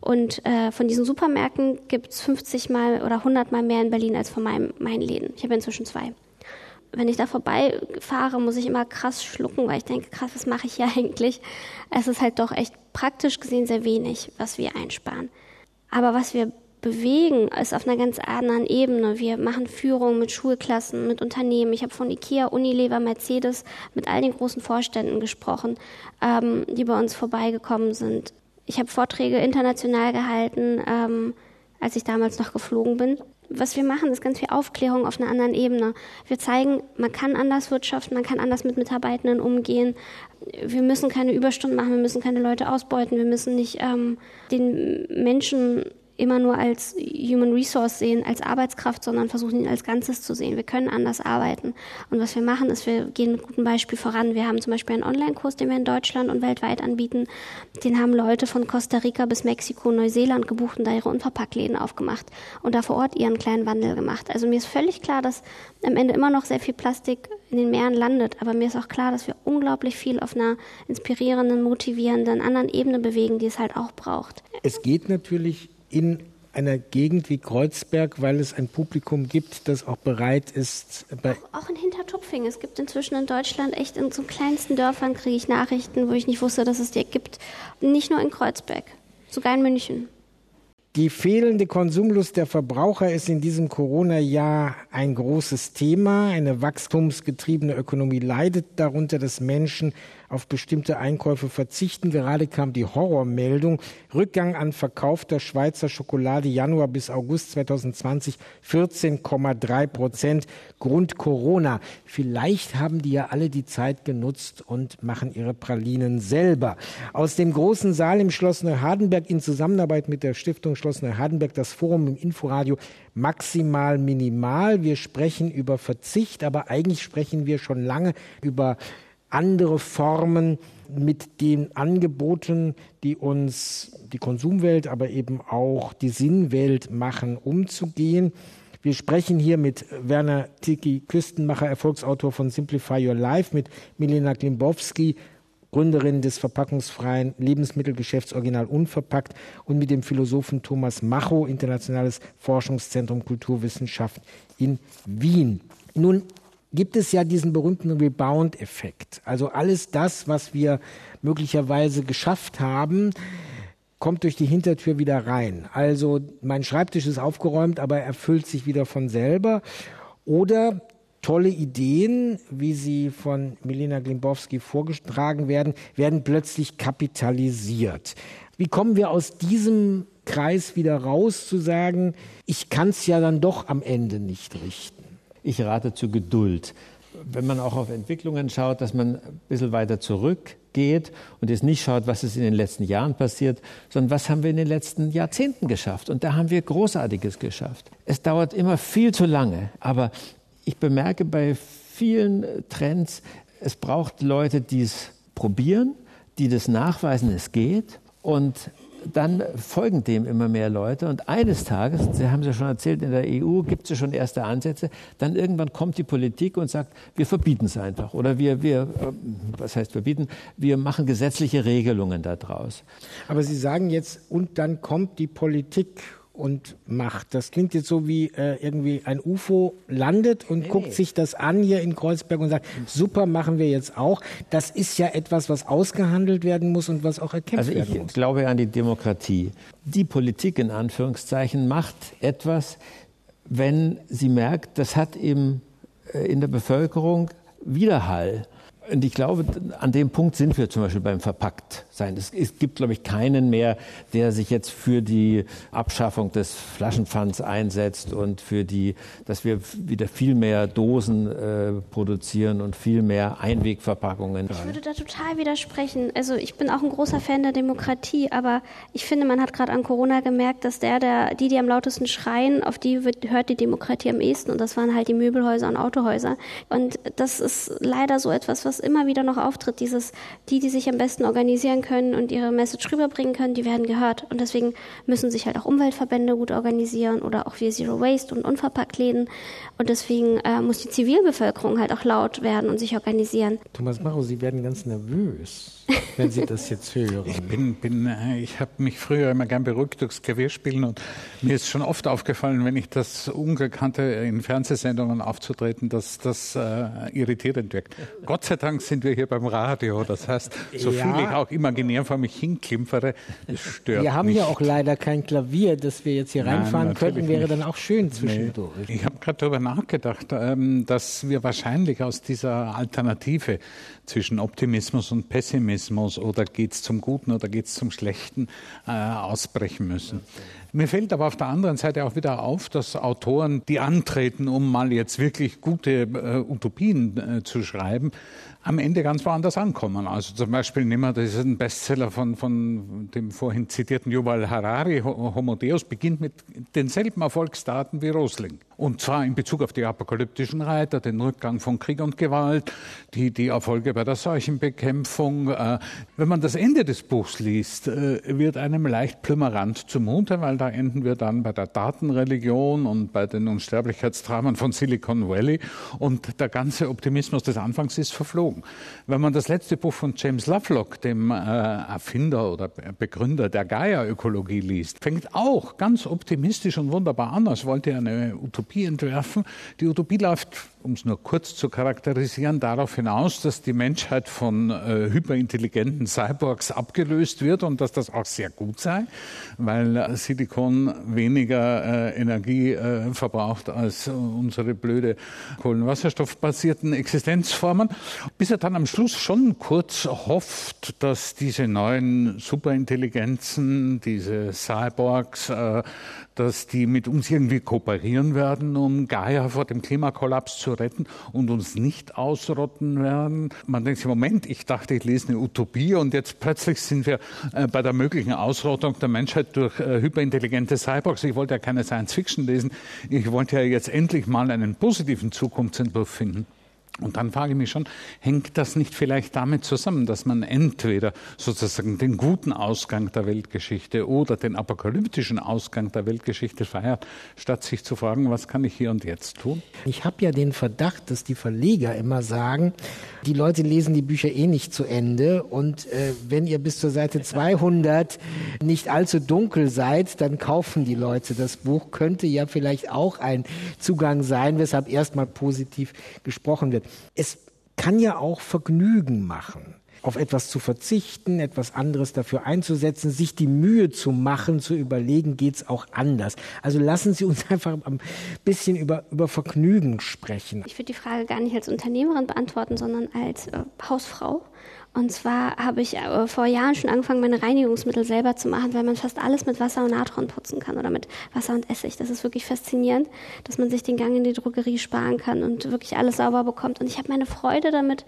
Und äh, von diesen Supermärkten gibt es 50 Mal oder 100 Mal mehr in Berlin als von meinem, meinen Läden. Ich habe inzwischen zwei. Wenn ich da vorbeifahre, muss ich immer krass schlucken, weil ich denke, krass, was mache ich hier eigentlich? Es ist halt doch echt praktisch gesehen sehr wenig, was wir einsparen. Aber was wir bewegen, ist auf einer ganz anderen Ebene. Wir machen Führungen mit Schulklassen, mit Unternehmen. Ich habe von IKEA, Unilever, Mercedes, mit all den großen Vorständen gesprochen, ähm, die bei uns vorbeigekommen sind. Ich habe Vorträge international gehalten, ähm, als ich damals noch geflogen bin. Was wir machen, ist ganz viel Aufklärung auf einer anderen Ebene. Wir zeigen, man kann anders wirtschaften, man kann anders mit Mitarbeitenden umgehen. Wir müssen keine Überstunden machen, wir müssen keine Leute ausbeuten, wir müssen nicht ähm, den Menschen immer nur als Human Resource sehen, als Arbeitskraft, sondern versuchen ihn als Ganzes zu sehen. Wir können anders arbeiten. Und was wir machen, ist, wir gehen mit gutem Beispiel voran. Wir haben zum Beispiel einen Online-Kurs, den wir in Deutschland und weltweit anbieten. Den haben Leute von Costa Rica bis Mexiko, Neuseeland gebucht und da ihre Unverpacktläden aufgemacht und da vor Ort ihren kleinen Wandel gemacht. Also mir ist völlig klar, dass am Ende immer noch sehr viel Plastik in den Meeren landet. Aber mir ist auch klar, dass wir unglaublich viel auf einer inspirierenden, motivierenden, anderen Ebene bewegen, die es halt auch braucht. Es geht natürlich in einer Gegend wie Kreuzberg, weil es ein Publikum gibt, das auch bereit ist. auch, auch in Hintertupfing. Es gibt inzwischen in Deutschland echt in so kleinsten Dörfern kriege ich Nachrichten, wo ich nicht wusste, dass es die gibt. Nicht nur in Kreuzberg, sogar in München. Die fehlende Konsumlust der Verbraucher ist in diesem Corona-Jahr ein großes Thema. Eine wachstumsgetriebene Ökonomie leidet darunter, dass Menschen auf bestimmte Einkäufe verzichten. Gerade kam die Horrormeldung. Rückgang an verkaufter Schweizer Schokolade Januar bis August 2020 14,3 Prozent. Grund Corona. Vielleicht haben die ja alle die Zeit genutzt und machen ihre Pralinen selber. Aus dem großen Saal im Schloss Neuhardenberg in Zusammenarbeit mit der Stiftung Schloss Neuhardenberg das Forum im Inforadio maximal minimal. Wir sprechen über Verzicht, aber eigentlich sprechen wir schon lange über andere Formen mit den Angeboten, die uns die Konsumwelt, aber eben auch die Sinnwelt machen, umzugehen. Wir sprechen hier mit Werner Tiki Küstenmacher, Erfolgsautor von Simplify Your Life, mit Milena Klimbowski, Gründerin des verpackungsfreien Lebensmittelgeschäfts Original Unverpackt und mit dem Philosophen Thomas Macho, Internationales Forschungszentrum Kulturwissenschaft in Wien. Nun gibt es ja diesen berühmten Rebound-Effekt. Also alles das, was wir möglicherweise geschafft haben, kommt durch die Hintertür wieder rein. Also mein Schreibtisch ist aufgeräumt, aber er füllt sich wieder von selber. Oder tolle Ideen, wie sie von Milena Glimbowski vorgetragen werden, werden plötzlich kapitalisiert. Wie kommen wir aus diesem Kreis wieder raus, zu sagen, ich kann es ja dann doch am Ende nicht richten? Ich rate zu Geduld. Wenn man auch auf Entwicklungen schaut, dass man ein bisschen weiter zurück geht und jetzt nicht schaut, was ist in den letzten Jahren passiert, sondern was haben wir in den letzten Jahrzehnten geschafft. Und da haben wir Großartiges geschafft. Es dauert immer viel zu lange, aber ich bemerke bei vielen Trends, es braucht Leute, die es probieren, die das nachweisen, es geht und dann folgen dem immer mehr Leute. Und eines Tages, Sie haben es ja schon erzählt, in der EU gibt es ja schon erste Ansätze, dann irgendwann kommt die Politik und sagt, wir verbieten es einfach. Oder wir, wir, äh, was heißt verbieten, wir machen gesetzliche Regelungen daraus. Aber Sie sagen jetzt, und dann kommt die Politik und macht. Das klingt jetzt so wie äh, irgendwie ein UFO landet und nee, guckt sich das an hier in Kreuzberg und sagt, super, machen wir jetzt auch. Das ist ja etwas, was ausgehandelt werden muss und was auch erkämpft also werden muss. Ich glaube an die Demokratie. Die Politik in Anführungszeichen macht etwas, wenn sie merkt, das hat eben äh, in der Bevölkerung Widerhall. Und ich glaube, an dem Punkt sind wir zum Beispiel beim Verpacktsein. Es, gibt, glaube ich, keinen mehr, der sich jetzt für die Abschaffung des Flaschenpfands einsetzt und für die, dass wir wieder viel mehr Dosen äh, produzieren und viel mehr Einwegverpackungen. Ich würde da total widersprechen. Also ich bin auch ein großer Fan der Demokratie, aber ich finde, man hat gerade an Corona gemerkt, dass der, der, die, die am lautesten schreien, auf die wird, hört die Demokratie am ehesten. Und das waren halt die Möbelhäuser und Autohäuser. Und das ist leider so etwas, was immer wieder noch auftritt, dieses, die, die sich am besten organisieren können und ihre Message rüberbringen können, die werden gehört. Und deswegen müssen sich halt auch Umweltverbände gut organisieren oder auch wir Zero Waste und Unverpacktläden. Und deswegen äh, muss die Zivilbevölkerung halt auch laut werden und sich organisieren. Thomas Macho, Sie werden ganz nervös wenn Sie das jetzt hören. Ich bin, bin äh, ich habe mich früher immer gern beruhigt durchs Klavierspielen und mir ist schon oft aufgefallen, wenn ich das Unglück hatte, in Fernsehsendungen aufzutreten, dass das äh, irritierend wirkt. Gott sei Dank sind wir hier beim Radio. Das heißt, so ja. viel ich auch imaginär vor mich hinklimpfere, es stört Wir haben nicht. ja auch leider kein Klavier, das wir jetzt hier Nein, reinfahren könnten, wäre nicht. dann auch schön zwischendurch. Nee. Ich habe gerade darüber nachgedacht, ähm, dass wir wahrscheinlich aus dieser Alternative zwischen Optimismus und Pessimismus oder geht es zum Guten oder geht es zum Schlechten äh, ausbrechen müssen. Mir fällt aber auf der anderen Seite auch wieder auf, dass Autoren, die antreten, um mal jetzt wirklich gute äh, Utopien äh, zu schreiben, am Ende ganz woanders ankommen. Also zum Beispiel nehmen wir diesen Bestseller von, von dem vorhin zitierten Yuval Harari, Homo Deus, beginnt mit denselben Erfolgsdaten wie Rosling. Und zwar in Bezug auf die apokalyptischen Reiter, den Rückgang von Krieg und Gewalt, die, die Erfolge bei der Seuchenbekämpfung. Äh, wenn man das Ende des Buchs liest, äh, wird einem leicht plümerant zumute, weil da enden wir dann bei der Datenreligion und bei den Unsterblichkeitsdramen von Silicon Valley und der ganze Optimismus des Anfangs ist verflogen. Wenn man das letzte Buch von James Lovelock, dem äh, Erfinder oder Begründer der Gaia-Ökologie liest, fängt auch ganz optimistisch und wunderbar an, als wollte er eine Utopie entwerfen. Die Utopie läuft, um es nur kurz zu charakterisieren, darauf hinaus, dass die Menschheit von äh, hyperintelligenten Cyborgs abgelöst wird und dass das auch sehr gut sei, weil Silikon weniger äh, Energie äh, verbraucht als unsere blöde kohlenwasserstoffbasierten Existenzformen, bis er dann am Schluss schon kurz hofft, dass diese neuen Superintelligenzen, diese Cyborgs, äh, dass die mit uns irgendwie kooperieren werden, um Gaia vor dem Klimakollaps zu retten und uns nicht ausrotten werden. Man denkt sich, Moment, ich dachte, ich lese eine Utopie und jetzt plötzlich sind wir äh, bei der möglichen Ausrottung der Menschheit durch äh, hyperintelligente Cyborgs. Ich wollte ja keine Science Fiction lesen. Ich wollte ja jetzt endlich mal einen positiven Zukunftsentwurf finden. Und dann frage ich mich schon, hängt das nicht vielleicht damit zusammen, dass man entweder sozusagen den guten Ausgang der Weltgeschichte oder den apokalyptischen Ausgang der Weltgeschichte feiert, statt sich zu fragen, was kann ich hier und jetzt tun? Ich habe ja den Verdacht, dass die Verleger immer sagen, die Leute lesen die Bücher eh nicht zu Ende und äh, wenn ihr bis zur Seite 200 nicht allzu dunkel seid, dann kaufen die Leute das Buch. Könnte ja vielleicht auch ein Zugang sein, weshalb erstmal positiv gesprochen wird. Es kann ja auch Vergnügen machen auf etwas zu verzichten, etwas anderes dafür einzusetzen, sich die Mühe zu machen, zu überlegen, geht's auch anders. Also lassen Sie uns einfach ein bisschen über, über Vergnügen sprechen. Ich würde die Frage gar nicht als Unternehmerin beantworten, sondern als äh, Hausfrau. Und zwar habe ich äh, vor Jahren schon angefangen, meine Reinigungsmittel selber zu machen, weil man fast alles mit Wasser und Natron putzen kann oder mit Wasser und Essig. Das ist wirklich faszinierend, dass man sich den Gang in die Drogerie sparen kann und wirklich alles sauber bekommt. Und ich habe meine Freude damit,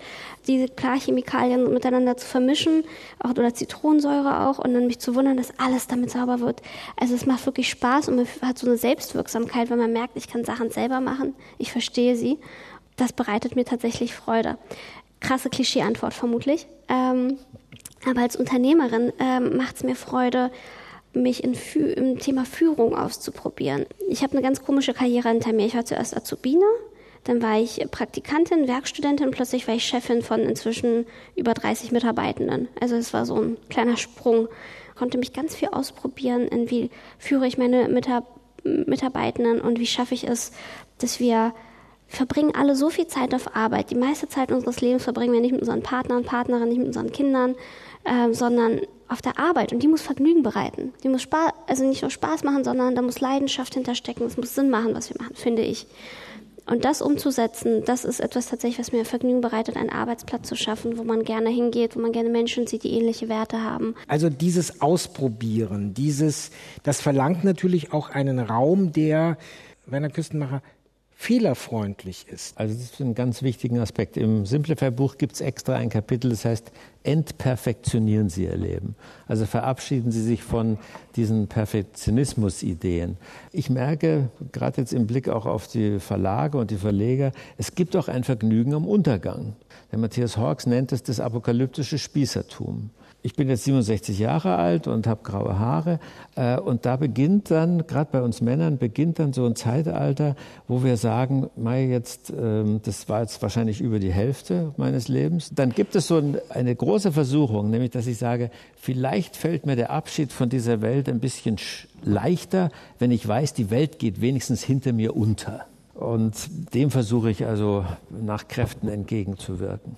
diese Klarchemikalien miteinander zu vermischen, auch, oder Zitronensäure auch, und dann mich zu wundern, dass alles damit sauber wird. Also es macht wirklich Spaß und man hat so eine Selbstwirksamkeit, weil man merkt, ich kann Sachen selber machen, ich verstehe sie. Das bereitet mir tatsächlich Freude krasse Klischee-Antwort vermutlich. Ähm, aber als Unternehmerin ähm, macht es mir Freude, mich in im Thema Führung auszuprobieren. Ich habe eine ganz komische Karriere hinter mir. Ich war zuerst Azubine, dann war ich Praktikantin, Werkstudentin plötzlich war ich Chefin von inzwischen über 30 Mitarbeitenden. Also es war so ein kleiner Sprung. Konnte mich ganz viel ausprobieren, in wie führe ich meine Mitarbeitenden und wie schaffe ich es, dass wir verbringen alle so viel Zeit auf Arbeit. Die meiste Zeit unseres Lebens verbringen wir nicht mit unseren Partnern Partnerinnen, nicht mit unseren Kindern, äh, sondern auf der Arbeit. Und die muss Vergnügen bereiten. Die muss Spaß, also nicht nur Spaß machen, sondern da muss Leidenschaft hinterstecken. Es muss Sinn machen, was wir machen, finde ich. Und das umzusetzen, das ist etwas tatsächlich, was mir Vergnügen bereitet, einen Arbeitsplatz zu schaffen, wo man gerne hingeht, wo man gerne Menschen sieht, die ähnliche Werte haben. Also dieses Ausprobieren, dieses, das verlangt natürlich auch einen Raum, der, Werner Küstenmacher, fehlerfreundlich ist. Also das ist ein ganz wichtiger Aspekt. Im Simplify-Buch gibt es extra ein Kapitel, das heißt, entperfektionieren Sie Ihr Leben. Also verabschieden Sie sich von diesen Perfektionismus-Ideen. Ich merke, gerade jetzt im Blick auch auf die Verlage und die Verleger, es gibt auch ein Vergnügen am Untergang. Der Matthias Hawks nennt es das apokalyptische Spießertum ich bin jetzt 67 Jahre alt und habe graue Haare. Äh, und da beginnt dann, gerade bei uns Männern, beginnt dann so ein Zeitalter, wo wir sagen, Mai, jetzt, ähm, das war jetzt wahrscheinlich über die Hälfte meines Lebens. Dann gibt es so eine große Versuchung, nämlich, dass ich sage, vielleicht fällt mir der Abschied von dieser Welt ein bisschen leichter, wenn ich weiß, die Welt geht wenigstens hinter mir unter. Und dem versuche ich also nach Kräften entgegenzuwirken.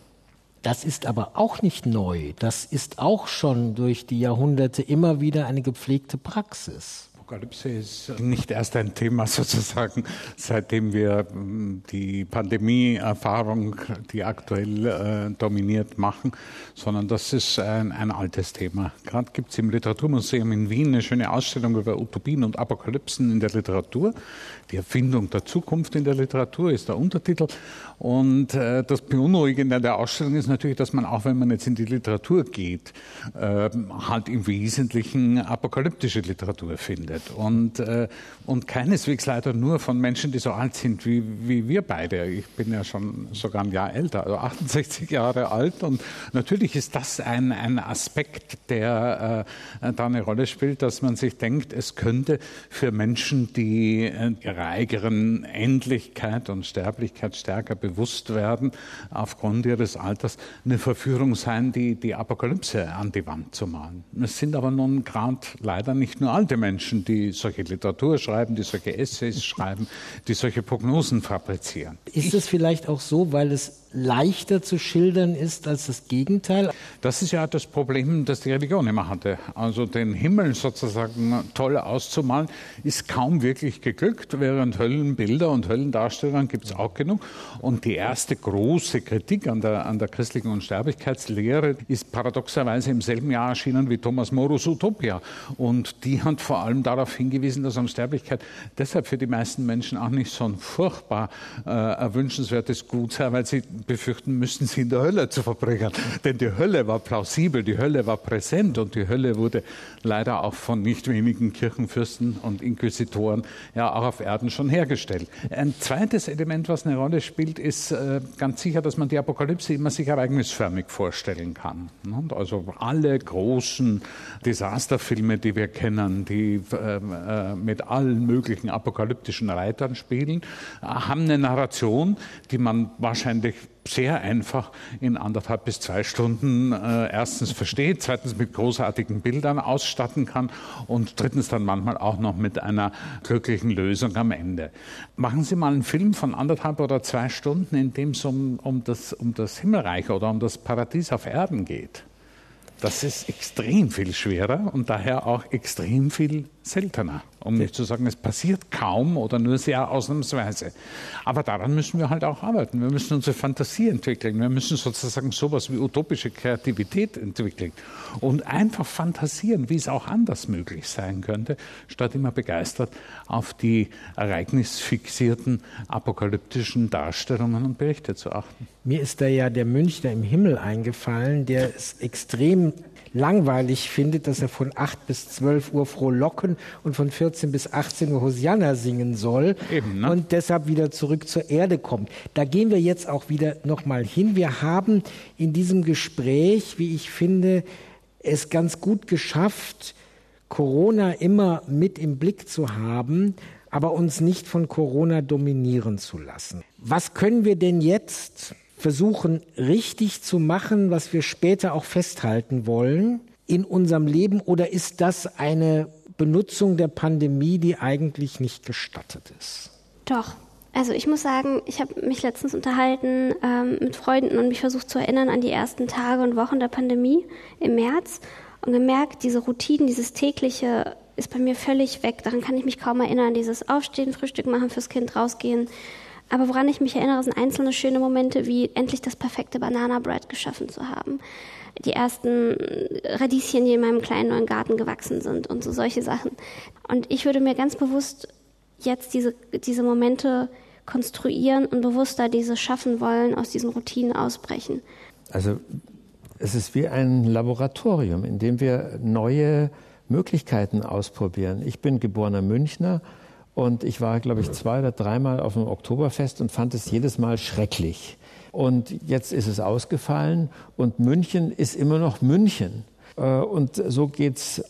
Das ist aber auch nicht neu. Das ist auch schon durch die Jahrhunderte immer wieder eine gepflegte Praxis. Apokalypse ist nicht erst ein Thema sozusagen, seitdem wir hm, die Pandemie-Erfahrung, die aktuell äh, dominiert, machen, sondern das ist ein, ein altes Thema. Gerade gibt es im Literaturmuseum in Wien eine schöne Ausstellung über Utopien und Apokalypsen in der Literatur. Die Erfindung der Zukunft in der Literatur ist der Untertitel. Und äh, das Beunruhigende an der Ausstellung ist natürlich, dass man auch, wenn man jetzt in die Literatur geht, äh, halt im Wesentlichen apokalyptische Literatur findet. Und, äh, und keineswegs leider nur von Menschen, die so alt sind wie, wie wir beide. Ich bin ja schon sogar ein Jahr älter, also 68 Jahre alt. Und natürlich ist das ein, ein Aspekt, der äh, da eine Rolle spielt, dass man sich denkt, es könnte für Menschen, die äh, ihrer eigenen Endlichkeit und Sterblichkeit stärker bewusst werden, aufgrund ihres Alters, eine Verführung sein, die, die Apokalypse an die Wand zu malen. Es sind aber nun gerade leider nicht nur alte Menschen, die solche Literatur schreiben, die solche Essays schreiben, die solche Prognosen fabrizieren. Ist es vielleicht auch so, weil es leichter zu schildern ist als das Gegenteil? Das ist ja das Problem, das die Religion immer hatte. Also den Himmel sozusagen toll auszumalen, ist kaum wirklich geglückt, während Höllenbilder und Höllendarstellungen gibt es auch genug. Und die erste große Kritik an der, an der christlichen Unsterblichkeitslehre ist paradoxerweise im selben Jahr erschienen wie Thomas Morus Utopia. Und die hat vor allem darauf hingewiesen, dass Unsterblichkeit deshalb für die meisten Menschen auch nicht so ein furchtbar äh, erwünschenswertes Gut sei, weil sie befürchten müssten, sie in der Hölle zu verbringen. Denn die Hölle war plausibel, die Hölle war präsent und die Hölle wurde leider auch von nicht wenigen Kirchenfürsten und Inquisitoren ja auch auf Erden schon hergestellt. Ein zweites Element, was eine Rolle spielt, ist äh, ganz sicher, dass man die Apokalypse immer sich ereignisförmig vorstellen kann. Also alle großen Desasterfilme, die wir kennen, die äh, äh, mit allen möglichen apokalyptischen Reitern spielen, haben eine Narration, die man wahrscheinlich sehr einfach in anderthalb bis zwei Stunden äh, erstens versteht, zweitens mit großartigen Bildern ausstatten kann und drittens dann manchmal auch noch mit einer glücklichen Lösung am Ende. Machen Sie mal einen Film von anderthalb oder zwei Stunden, in dem es um, um, das, um das Himmelreich oder um das Paradies auf Erden geht. Das ist extrem viel schwerer und daher auch extrem viel seltener. Um nicht zu sagen, es passiert kaum oder nur sehr ausnahmsweise. Aber daran müssen wir halt auch arbeiten. Wir müssen unsere Fantasie entwickeln. Wir müssen sozusagen sowas wie utopische Kreativität entwickeln und einfach fantasieren, wie es auch anders möglich sein könnte, statt immer begeistert auf die ereignisfixierten apokalyptischen Darstellungen und Berichte zu achten. Mir ist da ja der Münchner im Himmel eingefallen, der es extrem langweilig findet, dass er von 8 bis 12 Uhr frohlocken und von 14 bis 18 Uhr Hosianna singen soll Eben, ne? und deshalb wieder zurück zur Erde kommt. Da gehen wir jetzt auch wieder nochmal hin. Wir haben in diesem Gespräch, wie ich finde, es ganz gut geschafft, Corona immer mit im Blick zu haben, aber uns nicht von Corona dominieren zu lassen. Was können wir denn jetzt versuchen richtig zu machen, was wir später auch festhalten wollen in unserem Leben? Oder ist das eine Benutzung der Pandemie, die eigentlich nicht gestattet ist? Doch. Also ich muss sagen, ich habe mich letztens unterhalten ähm, mit Freunden und mich versucht zu erinnern an die ersten Tage und Wochen der Pandemie im März und gemerkt, diese Routinen, dieses tägliche ist bei mir völlig weg. Daran kann ich mich kaum erinnern. Dieses Aufstehen, Frühstück machen fürs Kind, rausgehen, aber woran ich mich erinnere, sind einzelne schöne Momente, wie endlich das perfekte Banana Bread geschaffen zu haben. Die ersten Radieschen, die in meinem kleinen neuen Garten gewachsen sind und so solche Sachen. Und ich würde mir ganz bewusst jetzt diese, diese Momente konstruieren und bewusster diese schaffen wollen, aus diesen Routinen ausbrechen. Also es ist wie ein Laboratorium, in dem wir neue Möglichkeiten ausprobieren. Ich bin geborener Münchner und ich war, glaube ich, zwei oder dreimal auf dem Oktoberfest und fand es jedes Mal schrecklich. Und jetzt ist es ausgefallen und München ist immer noch München. Äh, und so geht es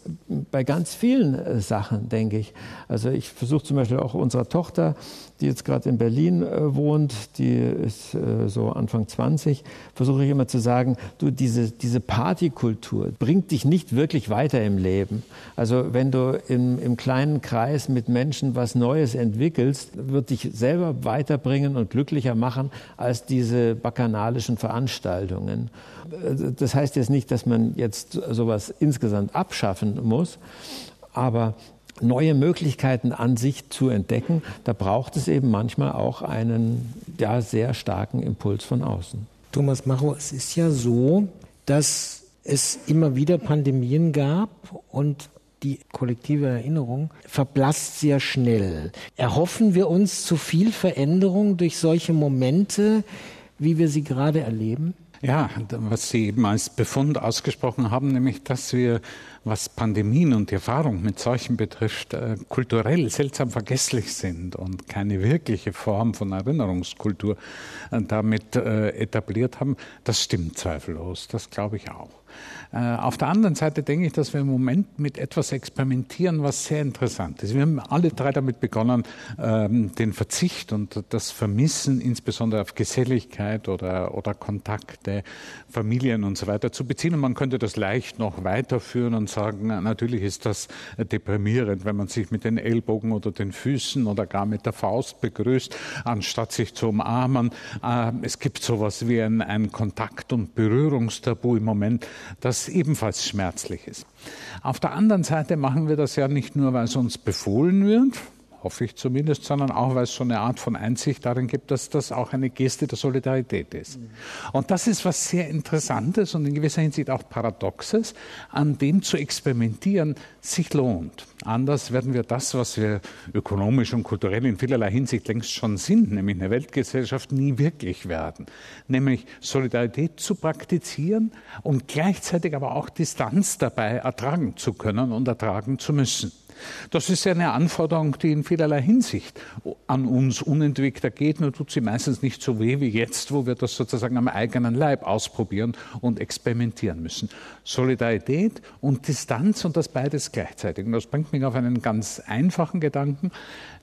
bei ganz vielen äh, Sachen, denke ich. Also ich versuche zum Beispiel auch unserer Tochter, die jetzt gerade in Berlin äh, wohnt, die ist so Anfang 20, versuche ich immer zu sagen, du, diese, diese Partykultur bringt dich nicht wirklich weiter im Leben. Also wenn du im, im kleinen Kreis mit Menschen was Neues entwickelst, wird dich selber weiterbringen und glücklicher machen als diese bacchanalischen Veranstaltungen. Das heißt jetzt nicht, dass man jetzt sowas insgesamt abschaffen muss, aber neue Möglichkeiten an sich zu entdecken, da braucht es eben manchmal auch einen ja, sehr starken Impuls von außen. Thomas Macho, es ist ja so, dass es immer wieder Pandemien gab und die kollektive Erinnerung verblasst sehr schnell. Erhoffen wir uns zu viel Veränderung durch solche Momente, wie wir sie gerade erleben? Ja, was Sie eben als Befund ausgesprochen haben, nämlich, dass wir, was Pandemien und die Erfahrung mit solchen betrifft, äh, kulturell seltsam vergesslich sind und keine wirkliche Form von Erinnerungskultur äh, damit äh, etabliert haben, das stimmt zweifellos. Das glaube ich auch. Äh, auf der anderen Seite denke ich, dass wir im Moment mit etwas experimentieren, was sehr interessant ist. Wir haben alle drei damit begonnen, ähm, den Verzicht und das Vermissen, insbesondere auf Geselligkeit oder, oder Kontakte, Familien und so weiter zu beziehen. Und man könnte das leicht noch weiterführen und sagen, natürlich ist das deprimierend, wenn man sich mit den Ellbogen oder den Füßen oder gar mit der Faust begrüßt, anstatt sich zu umarmen. Äh, es gibt sowas wie ein, ein Kontakt- und Berührungstabu im Moment das ebenfalls schmerzlich ist. Auf der anderen Seite machen wir das ja nicht nur, weil es uns befohlen wird, hoffe ich zumindest, sondern auch, weil es so eine Art von Einsicht darin gibt, dass das auch eine Geste der Solidarität ist. Und das ist was sehr Interessantes und in gewisser Hinsicht auch Paradoxes, an dem zu experimentieren sich lohnt. Anders werden wir das, was wir ökonomisch und kulturell in vielerlei Hinsicht längst schon sind, nämlich eine Weltgesellschaft, nie wirklich werden. Nämlich Solidarität zu praktizieren und gleichzeitig aber auch Distanz dabei ertragen zu können und ertragen zu müssen. Das ist eine Anforderung, die in vielerlei Hinsicht an uns unentwegter geht, nur tut sie meistens nicht so weh wie jetzt, wo wir das sozusagen am eigenen Leib ausprobieren und experimentieren müssen. Solidarität und Distanz und das beides gleichzeitig. Und das bringt mich auf einen ganz einfachen Gedanken.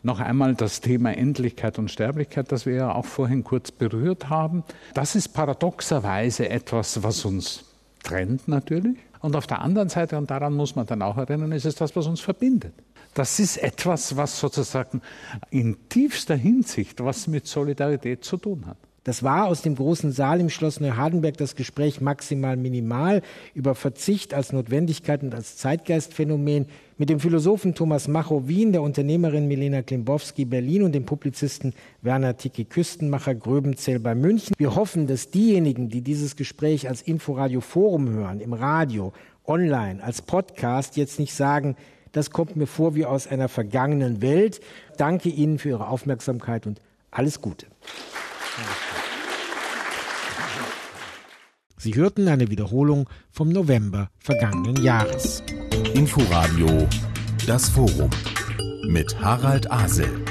Noch einmal das Thema Endlichkeit und Sterblichkeit, das wir ja auch vorhin kurz berührt haben. Das ist paradoxerweise etwas, was uns trennt natürlich und auf der anderen Seite, und daran muss man dann auch erinnern, ist es das, was uns verbindet. Das ist etwas, was sozusagen in tiefster Hinsicht was mit Solidarität zu tun hat. Das war aus dem großen Saal im Schloss Neuhardenberg das Gespräch maximal minimal über Verzicht als Notwendigkeit und als Zeitgeistphänomen mit dem Philosophen Thomas Macho Wien, der Unternehmerin Milena Klimbowski Berlin und dem Publizisten Werner Tiki Küstenmacher Gröbenzell bei München. Wir hoffen, dass diejenigen, die dieses Gespräch als Inforadio Forum hören, im Radio, online, als Podcast jetzt nicht sagen, das kommt mir vor wie aus einer vergangenen Welt. Danke Ihnen für Ihre Aufmerksamkeit und alles Gute. Sie hörten eine Wiederholung vom November vergangenen Jahres. Inforadio Das Forum mit Harald Asel.